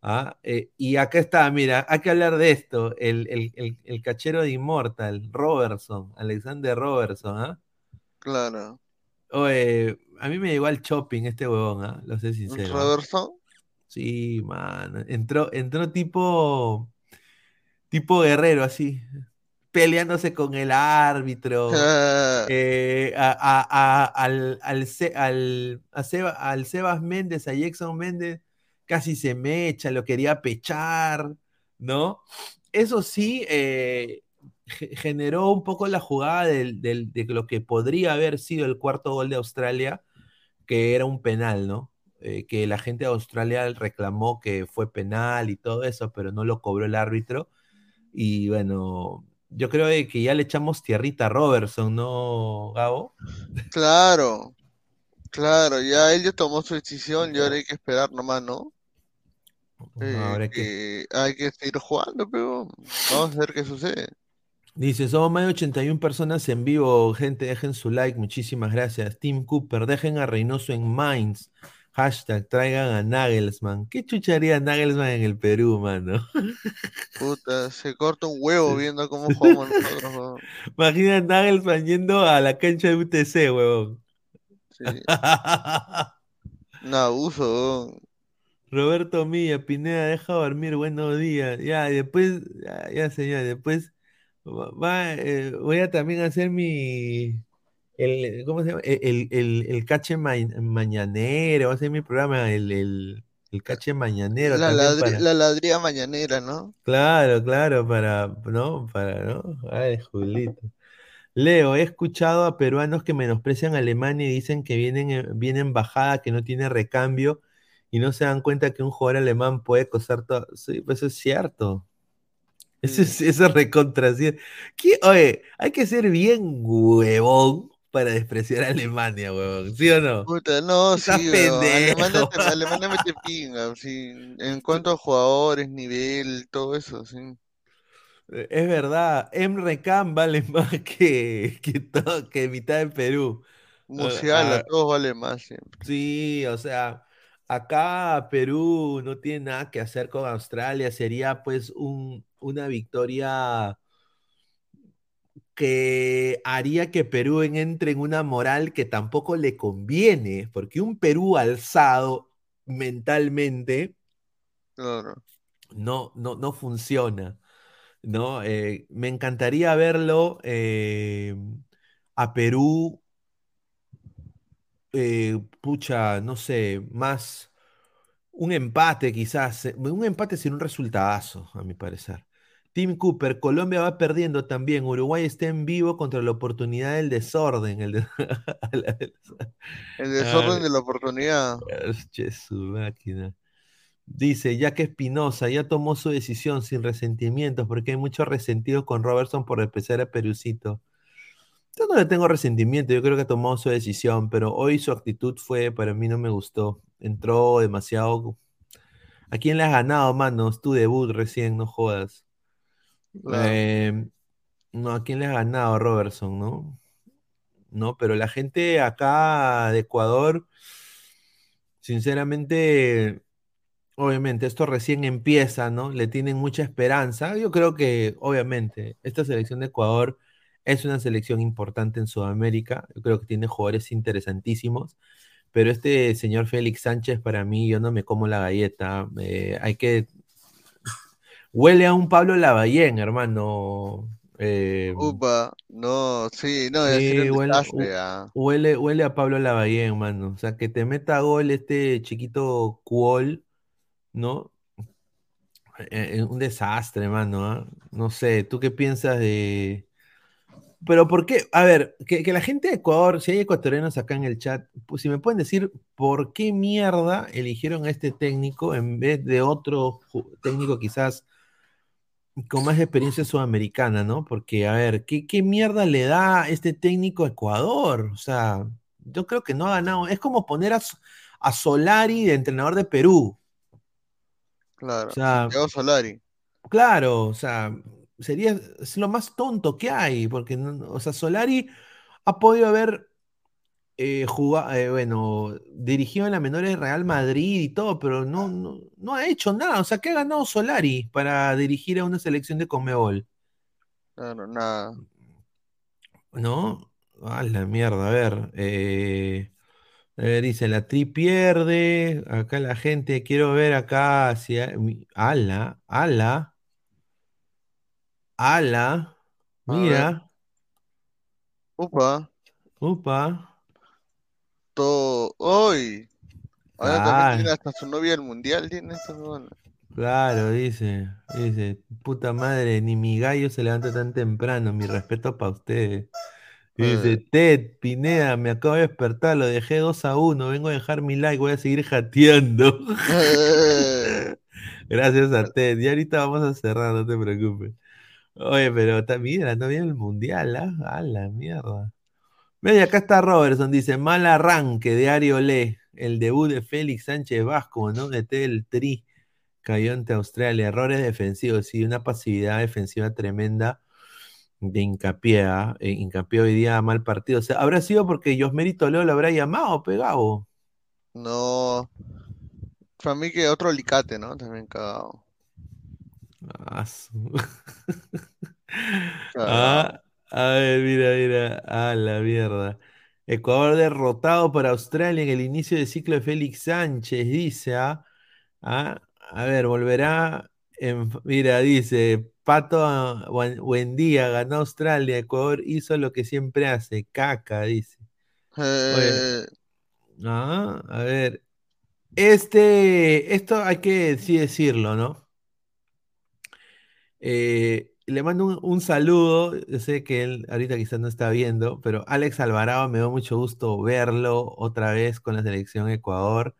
Ah, eh, y acá está, mira, hay que hablar de esto, el, el- el- el cachero de Immortal, Robertson, Alexander Robertson, ¿ah? Claro. Oye, a mí me llegó al shopping este huevón, ¿ah? Lo sé sincero. ¿ah? Robertson. Sí, man, entró, entró tipo, tipo guerrero, así, peleándose con el árbitro, eh, a, a- a- al, al, Seba- al Sebas Méndez, a Jackson Méndez, casi se mecha, lo quería pechar, ¿no? Eso sí, eh, ge- generó un poco la jugada de lo que podría haber sido el cuarto gol de Australia, que era un penal, ¿no? Eh, que la gente de Australia reclamó que fue penal y todo eso, pero no lo cobró el árbitro. Y bueno, yo creo que ya le echamos tierrita a Robertson, ¿no, Gabo? claro. Claro, ya él ya tomó su decisión y ahora hay que esperar nomás, ¿no? Eh, Ahora hay que- que hay que seguir jugando, pero vamos a ver qué sucede. Dice, somos más de 81 personas en vivo, gente, dejen su like, muchísimas gracias. Tim Cooper, dejen a Reynoso en Mainz. Hashtag, traigan a Nagelsmann. ¿Qué chucharía Nagelsmann en el Perú, mano? Puta, se corta un huevo viendo cómo jugamos nosotros. Imagina a Nagelsmann yendo a la cancha de UTC, huevón. Sí. Un abuso, weón. Roberto Milla, Pineda, deja dormir, buenos días. Ya, después, ya, ya, señor, después va, eh, voy a también hacer mi, el, ¿cómo se llama? El, el, el- el cache ma- mañanero, va a ser mi programa, el, el, el cache mañanero La, ladri- para. la ladría mañanera, ¿no? Claro, claro, para, ¿no? Para, ¿no? Ay, Julito. Leo, he escuchado a peruanos que menosprecian a Alemania y dicen que vienen, en- viene en bajada, que no tiene recambio y no se dan cuenta que un jugador alemán puede costar todo. Sí, pues eso es cierto. Eso es, eso es recontra cierto. ¿Qué- Oye, hay que ser bien huevón para despreciar a Alemania, huevón. ¿Sí o no? Puta, no, sí, Estás. Alemania, te- Alemania mete pinga, sí. En cuanto a jugadores, nivel, todo eso, sí. Eh, Es verdad, Emre Can vale más que, que, todo, que mitad de Perú. Musiala, Ah, todos vale más siempre. Sí, o sea, acá Perú no tiene nada que hacer con Australia, sería pues un, una victoria que haría que Perú en- entre en una moral que tampoco le conviene, porque un Perú alzado mentalmente no, no funciona, ¿no? Eh, me encantaría verlo eh, a Perú, eh, pucha, no sé, más un empate quizás, eh, un empate sin un resultadazo, a mi parecer. Tim Cooper, Colombia va perdiendo también, Uruguay está en vivo contra la oportunidad del desorden, el de- El desorden Ah, de la oportunidad. Su máquina. Dice, ya que Espinosa ya tomó su decisión sin resentimientos, porque hay mucho resentido con Robertson por despreciar a Perucito. Yo no le tengo resentimiento, yo creo que tomado su decisión, pero hoy su actitud fue, para mí no me gustó. Entró demasiado. ¿A quién le has ganado, mano? Es tu debut recién, no jodas. Eh, no, ¿a quién le has ganado, Robertson, no? No, pero la gente acá de Ecuador, sinceramente, obviamente, esto recién empieza, ¿no? Le tienen mucha esperanza. Yo creo que, obviamente, esta selección de Ecuador es una selección importante en Sudamérica. Yo creo que tiene jugadores interesantísimos. Pero este señor Félix Sánchez, para mí, yo no me como la galleta. Eh, hay que. Huele a un Pablo Lavallén, hermano. Eh, Upa, no, sí, no, Sí, un huele, desastre, ya. huele, huele a Pablo Lavallén, mano. O sea, que te meta gol este chiquito Cuol, ¿no? Eh, eh, un desastre, mano. ¿ah? No sé, ¿tú qué piensas de...? Pero ¿por qué? A ver, que, que la gente de Ecuador, si hay ecuatorianos acá en el chat, pues si me pueden decir por qué mierda eligieron a este técnico en vez de otro técnico quizás con más experiencia sudamericana, ¿no? Porque, a ver, ¿qué, qué mierda le da este técnico a Ecuador? O sea, yo creo que no ha ganado. Es como poner a, a Solari de entrenador de Perú. Claro, O sea, Solari. claro, o sea, sería es lo más tonto que hay, porque, no- no- o sea, Solari ha podido haber eh, jugado, eh, bueno, dirigido en la menores de Real Madrid y todo, pero no, no, no ha hecho nada. O sea, ¿qué ha ganado Solari para dirigir a una selección de Conmebol? Claro, nada. ¿No? A la mierda, a ver. eh, a ver, dice, la tri pierde. Acá la gente, quiero ver acá si hay- mi- ala, ala, ala. Mira, upa, upa. todo. ¡Hoy! Ahora también tiene hasta su novia del mundial, tiene huevona. claro, dice, dice, puta madre, ni mi gallo se levanta tan temprano, mi respeto para ustedes. Y dice, Ted, Pineda, me acabo de despertar, lo dejé 2 a 1, vengo a dejar mi like, voy a seguir jateando. Gracias a Ted. Y ahorita vamos a cerrar, no te preocupes. Oye, pero también no viene el mundial, ¿ah? A la mierda. Y acá está Robertson, dice, mal arranque de Ario Le, el debut de Félix Sánchez Vasco, ¿no? De el Tri, cayó ante Australia, errores defensivos, y una pasividad defensiva tremenda de hincapié, ¿ah? Eh, hincapié hoy día mal partido. O sea, habrá sido porque Josmeri Toledo lo habrá llamado, pegado. no. Para mí que otro alicate, ¿no? También cagado. Ah, su-. Ah, a ver, mira, mira. Ah, la mierda. Ecuador derrotado por Australia en el inicio del ciclo de Félix Sánchez, dice. Ah, Ah, a ver, volverá. en- mira, dice. Pato, ah, buen, buen día, ganó Australia, Ecuador hizo lo que siempre hace, caca, dice. Eh, Ah, a ver. Este, esto hay que sí decirlo, ¿no? Eh, le mando un, saludo. Yo sé que él ahorita quizás no está viendo, pero Alex Alvarado me da mucho gusto verlo otra vez con la selección Ecuador.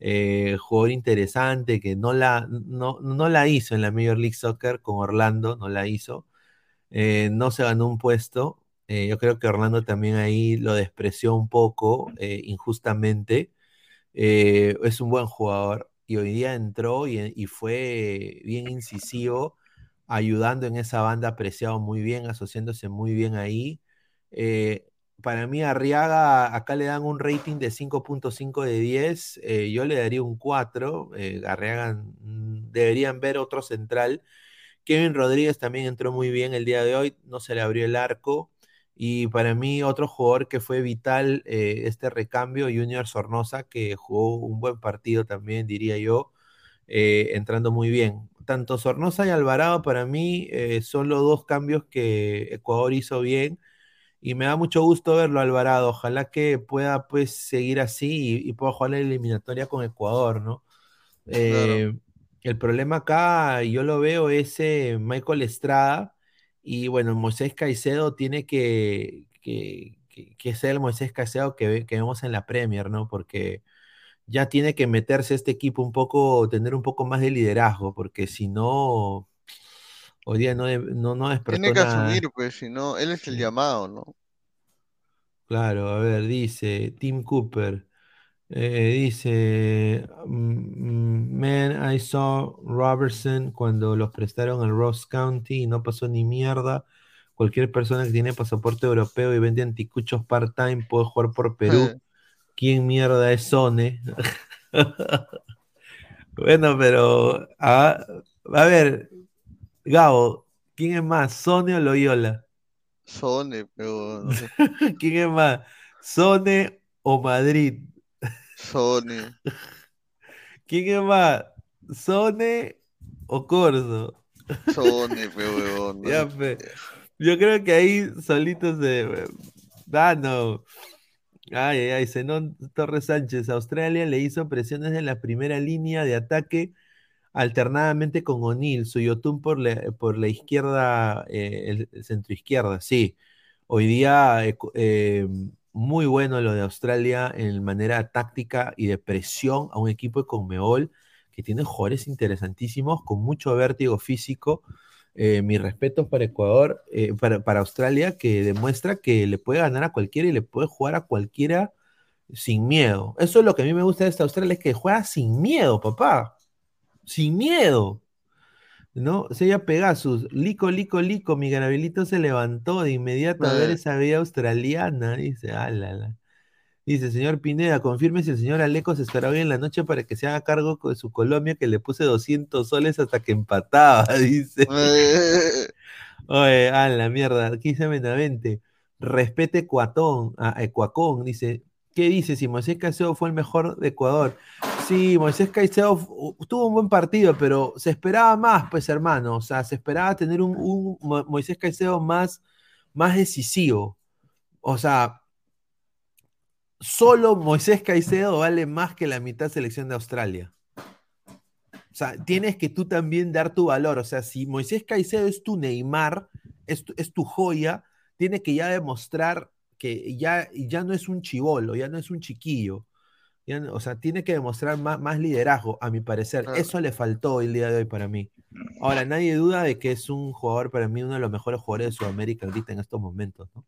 Eh, jugador interesante que no la, no, no la hizo en la Major League Soccer con Orlando, no la hizo. Eh, no se ganó un puesto. Yo creo que Orlando también ahí lo despreció un poco injustamente. Es un buen jugador y hoy día entró y, y fue bien incisivo, ayudando en esa banda, apreciado muy bien, asociándose muy bien ahí. Eh, para mí, Arriaga, acá le dan un rating de 5.5 de 10, eh, yo le daría un 4. eh, Arriaga mm, deberían ver otro central. Kevin Rodríguez también entró muy bien el día de hoy, no se le abrió el arco. Y para mí, otro jugador que fue vital este recambio, Junior Sornosa, que jugó un buen partido también, diría yo, entrando muy bien. Tanto Sornosa y Alvarado para mí eh, son los dos cambios que Ecuador hizo bien y me da mucho gusto verlo, Alvarado. Ojalá que pueda pues seguir así y, y pueda jugar la eliminatoria con Ecuador, ¿no? Eh, el problema acá, yo lo veo, es eh, Michael Estrada y bueno, Moisés Caicedo tiene que, que, que- que ser el Moisés Caicedo que, ve- que vemos en la Premier, ¿no? Porque ya tiene que meterse este equipo un poco, tener un poco más de liderazgo, porque si no, hoy día no, no, no despertó tiene que nada. asumir, pues, si no, él es el llamado, ¿no? Claro, a ver, dice Tim Cooper. eh, dice, mm, man, I saw Robertson cuando los prestaron al Ross County y no pasó ni mierda. Cualquier persona que tiene pasaporte europeo y vende anticuchos part-time puede jugar por Perú. ¿Quién mierda es Sone? Bueno, pero a, a ver, Gabo, ¿quién es más, Sone o Loyola? Sone, pero no sé. ¿Quién es más, Sone o Madrid? Sone. ¿Quién es más, Sone o Corso? Sone, pero no. Yo creo que ahí solito se. Ah, no. Ay, ay, ay, Zenón Torres Sánchez. Australia le hizo presiones en la primera línea de ataque alternadamente con O'Neill, Suyotun por la, por la izquierda, eh, el, centro izquierda, sí. Hoy día eh, eh, muy bueno lo de Australia en manera táctica y de presión a un equipo de Conmebol que tiene jugadores interesantísimos con mucho vértigo físico. Eh, mis respetos para Ecuador, eh, para, para Australia, que demuestra que le puede ganar a cualquiera y le puede jugar a cualquiera sin miedo. Eso es lo que a mí me gusta de esta Australia, es que juega sin miedo, papá. Sin miedo. ¿No? Se llama Pegasus. Lico, lico, lico. Mi Gabrielito se levantó de inmediato a ver esa vida australiana. Dice, álala. Dice, señor Pineda, confirme si el señor Alecos estará hoy en la noche para que se haga cargo de su Colombia, que le puse 200 soles hasta que empataba, dice. Eh, Oye, a la mierda, aquí dice Benavente, respete Cuatón, a a Ecuacón, dice, ¿qué dice? Si Moisés Caicedo fue el mejor de Ecuador. Sí, Moisés Caicedo fu- tuvo un buen partido, pero se esperaba más, pues hermano, o sea, se esperaba tener un, un Mo- Moisés Caicedo más, más decisivo. O sea, solo Moisés Caicedo vale más que la mitad selección de Australia. O sea, tienes que tú también dar tu valor. O sea, si Moisés Caicedo es tu Neymar, es tu, es tu joya, tiene que ya demostrar que ya, ya no es un chivolo, ya no es un chiquillo. Ya no- o sea, tiene que demostrar más, más liderazgo, a mi parecer. Eso le faltó el día de hoy para mí. Ahora, nadie duda de que es un jugador, para mí, uno de los mejores jugadores de Sudamérica ahorita en estos momentos, ¿no?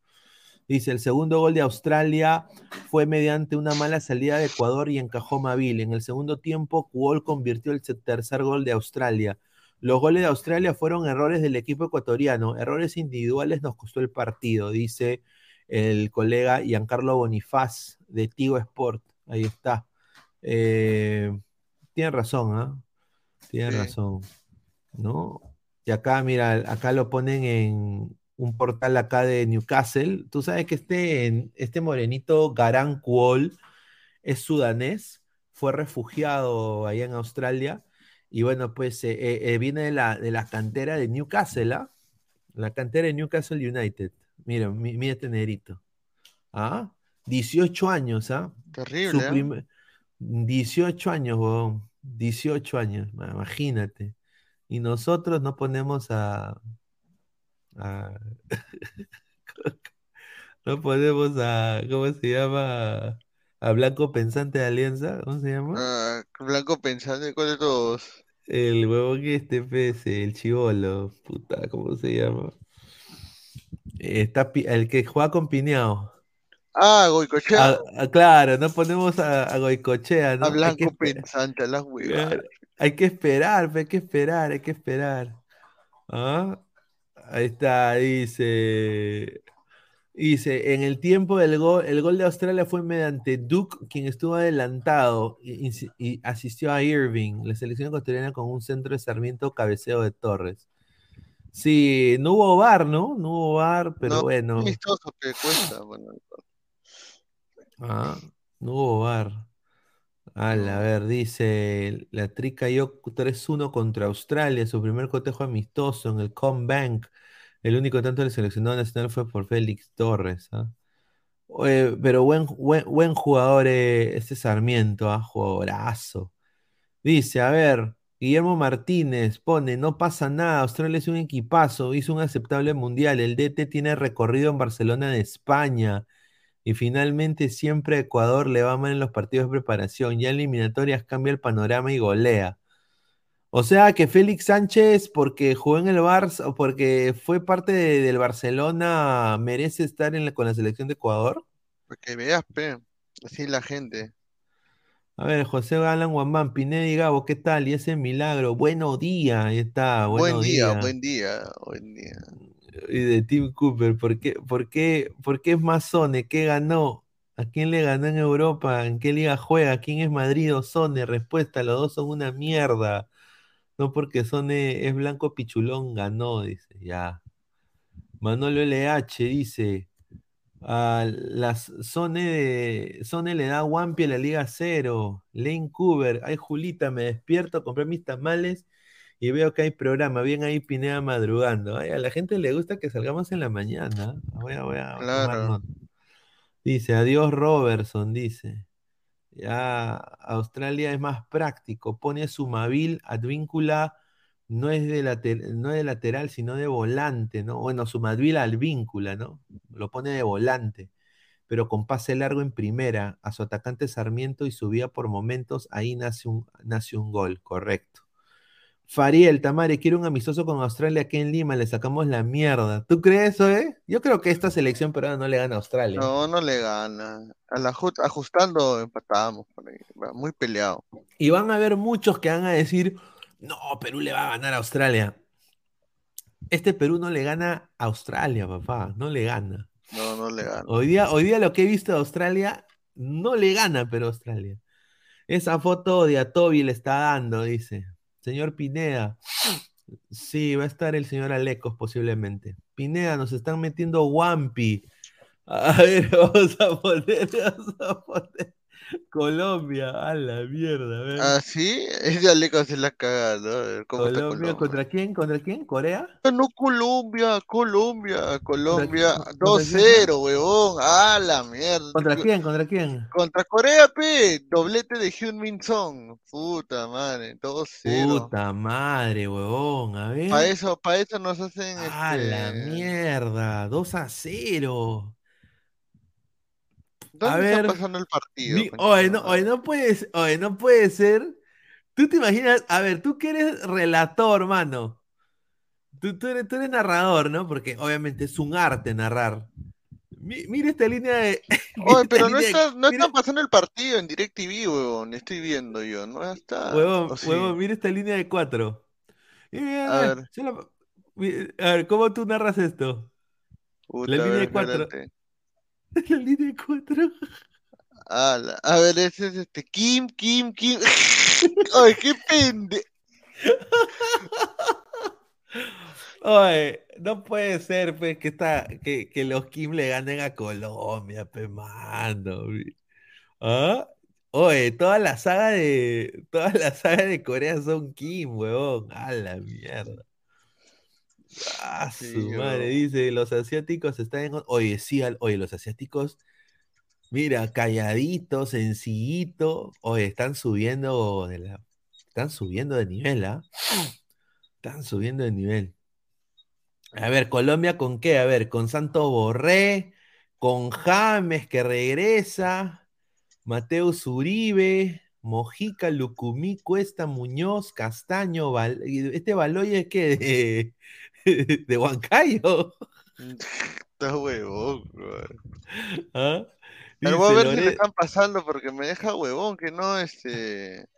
Dice, el segundo gol de Australia fue mediante una mala salida de Ecuador y encajó Mabil. En el segundo tiempo, Kuol convirtió el tercer gol de Australia. Los goles de Australia fueron errores del equipo ecuatoriano. Errores individuales nos costó el partido, dice el colega Giancarlo Bonifaz de Tigo Sport. Ahí está. Eh, tiene razón, ¿ah? Tiene Sí. razón. ¿No? Y acá, mira, acá lo ponen en un portal acá de Newcastle. Tú sabes que este, este morenito Garan Kuol es sudanés, fue refugiado allá en Australia Y bueno, pues eh, eh, eh, viene de la, de la cantera de Newcastle, ¿ah? La cantera de Newcastle United. Mira, mi- mira este negrito. ¿Ah? 18 años, ¿ah? Terrible, ¿eh? primer- 18 años, huevón. 18 años, ma- imagínate. Y nosotros no ponemos a. a- no ponemos a. ¿Cómo se llama? A Blanco Pensante de Alianza. ¿Cómo se llama? Ah, Blanco pensando en cuál de todos. El huevón que este pez, el chivolo. Puta, ¿cómo se llama? Está, Pi- el que juega con Pineao. Ah, Goicochea. Ah, ah, claro, no ponemos a, a Goicochea, ¿no? A Hay que Blanco pensante, a las huevadas. Claro, Hay que esperar, pe, hay que esperar, hay que esperar. ¿Ah? Ahí está, dice. Dice, en el tiempo del gol, el gol de Australia fue mediante Duke, quien estuvo adelantado y, asistió a Irving, la selección ecuatoriana con un centro de Sarmiento cabeceo de Torres. Sí, no hubo VAR, ¿no? No hubo VAR, pero No, bueno. que cuesta. Bueno, Ah, no hubo VAR. Ala, a ver, dice, la Tri cayó 3-1 contra Australia, su primer cotejo amistoso en el Combank. El único tanto del seleccionado nacional fue por Félix Torres. ¿ah? Pero buen, buen, buen jugador eh, este Sarmiento, ¿ah? Jugadorazo. Dice, a ver, Guillermo Martínez pone, no pasa nada, Australia es un equipazo, hizo un aceptable mundial, el DT tiene recorrido en Barcelona de España. Y finalmente siempre a Ecuador le va mal en los partidos de preparación. Ya en eliminatorias cambia el panorama y golea. O sea que Félix Sánchez, porque jugó en el Barça o porque fue parte de- del Barcelona, merece estar en la- con la selección de Ecuador. para que veas, pe. Así la gente. A ver, José Galán Guambán, Pineda y Gabo, ¿qué tal? Y ese milagro, buenos días, ahí está, Buen día, buen día, buen día. Y de Tim Cooper, ¿por qué, por qué, por qué es ganó? ¿A quién le ganó en Europa? ¿En qué liga juega? ¿Quién es Madrid o Sone? Respuesta, los dos son una mierda. No porque Sone es blanco pichulón, ganó, dice, ya. Manolo LH dice, a las Sone, de- Sone le da Wampi a la Liga Cero. Lane Cooper, ay Julita, me despierto, compré mis tamales y veo que hay programa. Bien ahí Pineda madrugando. Ay, a la gente le gusta que salgamos en la mañana. Voy a, voy a Claro. nota. Dice, adiós Robertson, dice. Ya Australia es más práctico. Pone su Mavil advíncula, no es de no es de lateral, sino de volante, ¿no? Bueno, su Madvil al víncula, ¿no? Lo pone de volante, pero con pase largo en primera, a su atacante Sarmiento y subía por momentos, ahí nace un, nace un gol, correcto. Fariel, Tamare, quiere un amistoso con Australia aquí en Lima, le sacamos la mierda. ¿Tú crees eso, eh? Yo creo que esta selección peruana no le gana a Australia. No, no le gana. A la ju- ajustando empatamos por ahí. Va Muy peleado. Y van a haber muchos que van a decir, no, Perú le va a ganar a Australia. Este Perú no le gana a Australia, papá, no le gana. No, no le gana. Hoy día, hoy día lo que he visto de Australia, no le gana, pero Australia. Esa foto de Atobi le está dando, dice. Señor Pineda. Sí, va a estar el señor Alecos posiblemente. Pineda, nos están metiendo Wampi. A ver, vamos a poner, vamos a poner Colombia, a la mierda. Ah, sí, es de Aleco se la caga, ¿no? ¿Cómo Colombia, Colombia? ¿contra quién? ¿Contra quién? ¿Corea? Ah, No, Colombia, Colombia, Colombia, contra 2-0, huevón, a la mierda. ¿Contra quién? ¿Contra quién? Contra Corea, pe, doblete de Hyun Min Song, puta madre, 2-0. Puta madre, huevón, a ver. Para eso, para eso nos hacen A la este, mierda, 2 a 0. ¿Dónde a está ver, pasando el partido? Oye, no, oye, no puedes, oye, no puede ser. Tú te imaginas, a ver, tú que eres relator, mano. Tú, tú eres, tú eres narrador, ¿no? Porque obviamente es un arte narrar. Mi- mira esta línea de. Oye, pero no de- está, no mira- están pasando el partido en DirecTV, huevón, estoy viendo yo, no está. Huevón, huevón, mira esta línea de cuatro. Mira, A ver. se la- mi- a ver, ¿cómo tú narras esto? Puta, la línea ver, de cuatro. espérate. La línea de cuatro. A, la- a ver, ese es este, Kim, Kim, Kim. Oye, qué pende. Oye, no puede ser, pues, que, está, que, que los Kim le ganen a Colombia, pe, mano. ¿Ah? Oye, toda la saga de. Toda la saga de Corea son Kim, huevón. A la mierda. Ah, su Sí, madre, dice, los asiáticos están en... Oye, sí, al- oye, los asiáticos, mira, calladitos, sencillito, oye, están subiendo de la... Están subiendo de nivel, ¿ah? Están subiendo de nivel. A ver, Colombia con qué? A ver, con Santo Borré, con James que regresa, Mateus Uribe, Mojica, Lucumí, Cuesta, Muñoz, Castaño, Val- este Baloy es que de, de Huancayo. Está huevón, weón. ¿Ah? Pero voy a ver si le están pasando porque me deja huevón que no, este...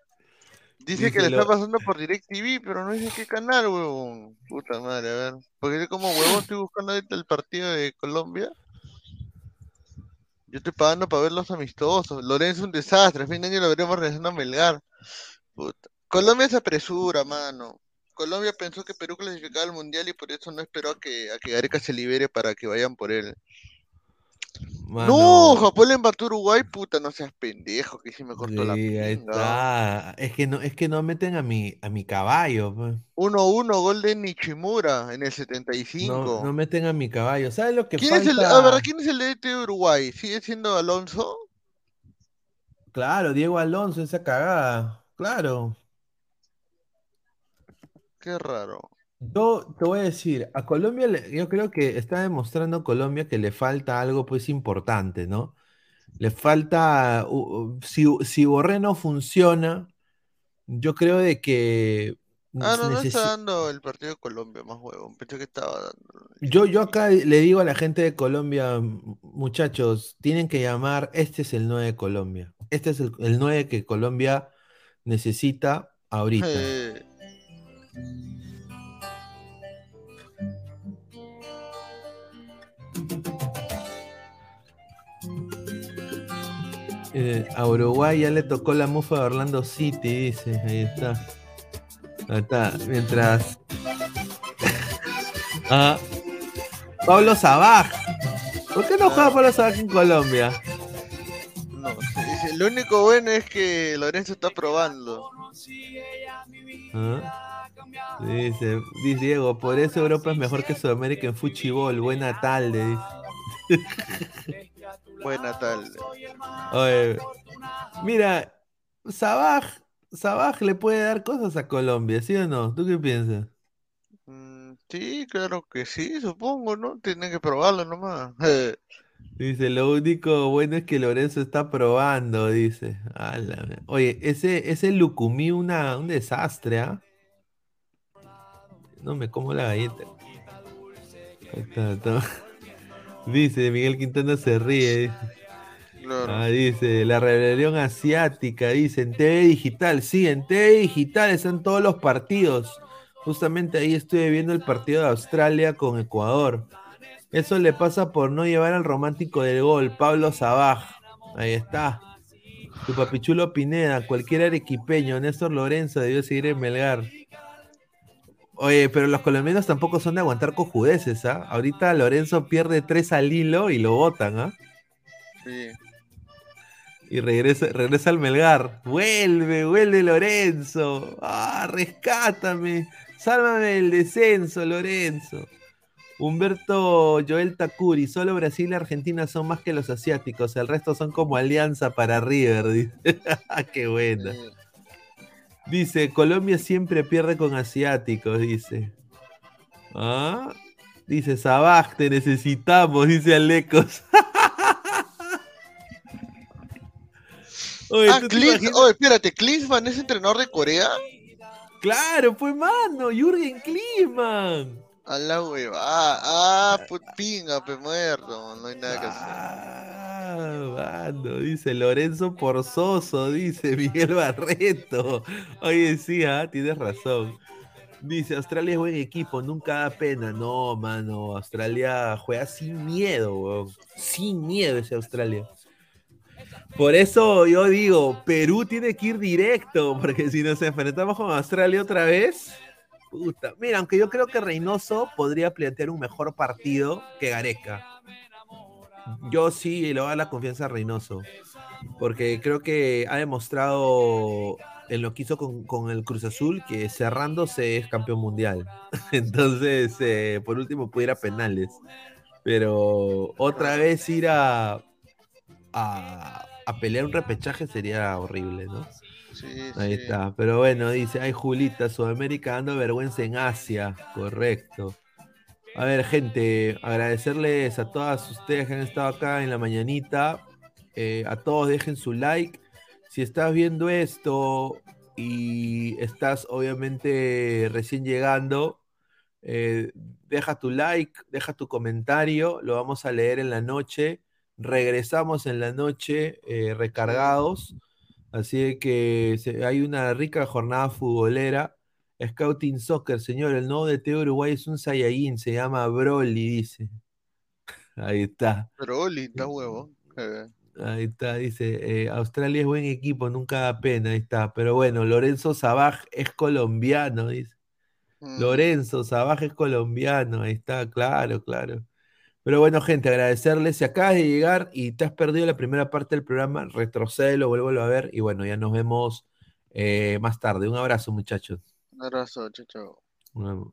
Dice que le lo- está pasando por DirecTV, pero no dice qué canal, huevón. Puta madre, a ver. Porque como huevón estoy buscando ahorita el partido de Colombia. Yo estoy pagando para ver los amistosos. Lorenzo es un desastre. A fin de año lo veremos regresando a Melgar. Puta. Colombia se apresura, mano. Colombia pensó que Perú clasificaba al mundial y por eso no esperó a que, a que Gareca se libere para que vayan por él. Mano, No, Japón le empató a Uruguay, puta, no seas pendejo, que sí me cortó la sí, pinga. está. Es que no, es que no meten a mi, a mi caballo. pues. 1-1, gol de Nichimura en el No, 75. no meten a mi caballo. ¿Sabes lo que ¿Quién es el, a ver, ¿quién es el DT de Uruguay? ¿Sigue siendo Alonso? Claro, Diego Alonso, esa cagada. Claro. Qué raro. Yo te voy a decir, a Colombia, le- yo creo que está demostrando Colombia que le falta algo pues importante, ¿no? Le falta, si, si Borré no funciona, yo creo de que Ah, no, no está dando el partido de Colombia, más huevón. Pensé que estaba dando. yo, yo acá le digo a la gente de Colombia, "M- muchachos, tienen que llamar, este es el 9 de Colombia, este es el, el 9 que Colombia necesita ahorita. Eh, Eh, a Uruguay ya le tocó la mufa de Orlando City, dice. Ahí está. Ahí está. Mientras. Ah, Pablo Sabaj. ¿Por qué no juega Pablo Sabaj en Colombia? no, dice, lo único bueno es que Lorenzo está probando. Ah, Dice, dice Diego, por eso Europa es mejor que Sudamérica en fútbol. Buena tarde. dice. Buena tal. Oye, mira, Sabaj, Sabaj le puede dar cosas a Colombia, ¿sí o no? ¿Tú qué piensas? Mm, sí, claro que sí, supongo, ¿no? Tienen que probarlo nomás. Dice, lo único bueno es que Lorenzo está probando, dice. Oye, ese, ese Lucumí una, un desastre, ¿ah? No me como la galleta. Ahí está, está. Dice, Miguel Quintana se ríe. claro. Ah, dice, la rebelión asiática, dice, en TV digital, sí, en TV digital están todos los partidos. Justamente ahí estuve viendo el partido de Australia con Ecuador. Eso le pasa por no llevar al romántico del gol, Pablo Sabaj. Ahí está. Tu papichulo Pineda, cualquier arequipeño, Néstor Lorenzo debió seguir en Melgar. Oye, pero los colombianos tampoco son de aguantar cojudeces, ¿ah? Ahorita Lorenzo pierde tres al hilo y lo botan, ¿ah? Sí. Y regresa, regresa al Melgar. Vuelve, vuelve Lorenzo. Ah, rescátame. Sálvame del descenso, Lorenzo. Humberto Joel Takuri. Solo Brasil y Argentina son más que los asiáticos. El resto son como alianza para River. Dice. Qué buena. sí. Dice, Colombia siempre pierde con asiáticos, dice. ¿Ah? Dice, Sabaj, te necesitamos, dice Alecos. Oye, Ah, oh, espérate, Klinsmann es entrenador de Corea. Claro, pues mano, Jürgen Klinsmann. A la hueva. Ah, ah, put pinga, pe muerto. No hay nada que hacer. Ah, mano, dice Lorenzo Porzoso, dice Miguel Barreto. Oye, sí, ah, tienes razón. Dice, Australia es buen equipo, nunca da pena. No, mano, Australia juega sin miedo, weón. Sin miedo ese Australia. Por eso yo digo, Perú tiene que ir directo, porque si nos enfrentamos con Australia otra vez, puta. Mira, aunque yo creo que Reynoso podría plantear un mejor partido que Gareca. Yo sí le voy a dar la confianza a Reynoso. porque creo que ha demostrado en lo que hizo con, el Cruz Azul que cerrándose es campeón mundial. Entonces, eh, por último, puede ir a penales. Pero otra vez ir a, a pelear un repechaje sería horrible, ¿no? Sí, Ahí sí. está. Pero bueno, dice, ay Julita, Sudamérica dando vergüenza en Asia. Correcto. A ver, gente, agradecerles a todas ustedes que han estado acá en la mañanita. Eh, a todos dejen su like. Si estás viendo esto y estás obviamente recién llegando, eh, deja tu like, deja tu comentario, lo vamos a leer en la noche. Regresamos en la noche eh, recargados. Así que se- hay una rica jornada futbolera. Scouting Soccer, señor, el nuevo de Teo Uruguay es un Saiyajin, se llama Broly, dice. Ahí está. Oli, está huevo. Eh, Ahí está, dice, eh, Australia es buen equipo, nunca da pena, ahí está. Pero bueno, Lorenzo Sabaj es colombiano, dice. mm, Lorenzo Sabaj es colombiano, ahí está, claro, claro. Pero bueno, gente, agradecerles. Si acabas de llegar y te has perdido la primera parte del programa, retrocédelo, vuélvelo a ver y bueno, ya nos vemos eh, más tarde. Un abrazo, muchachos. Un abrazo, chao, chao. Nos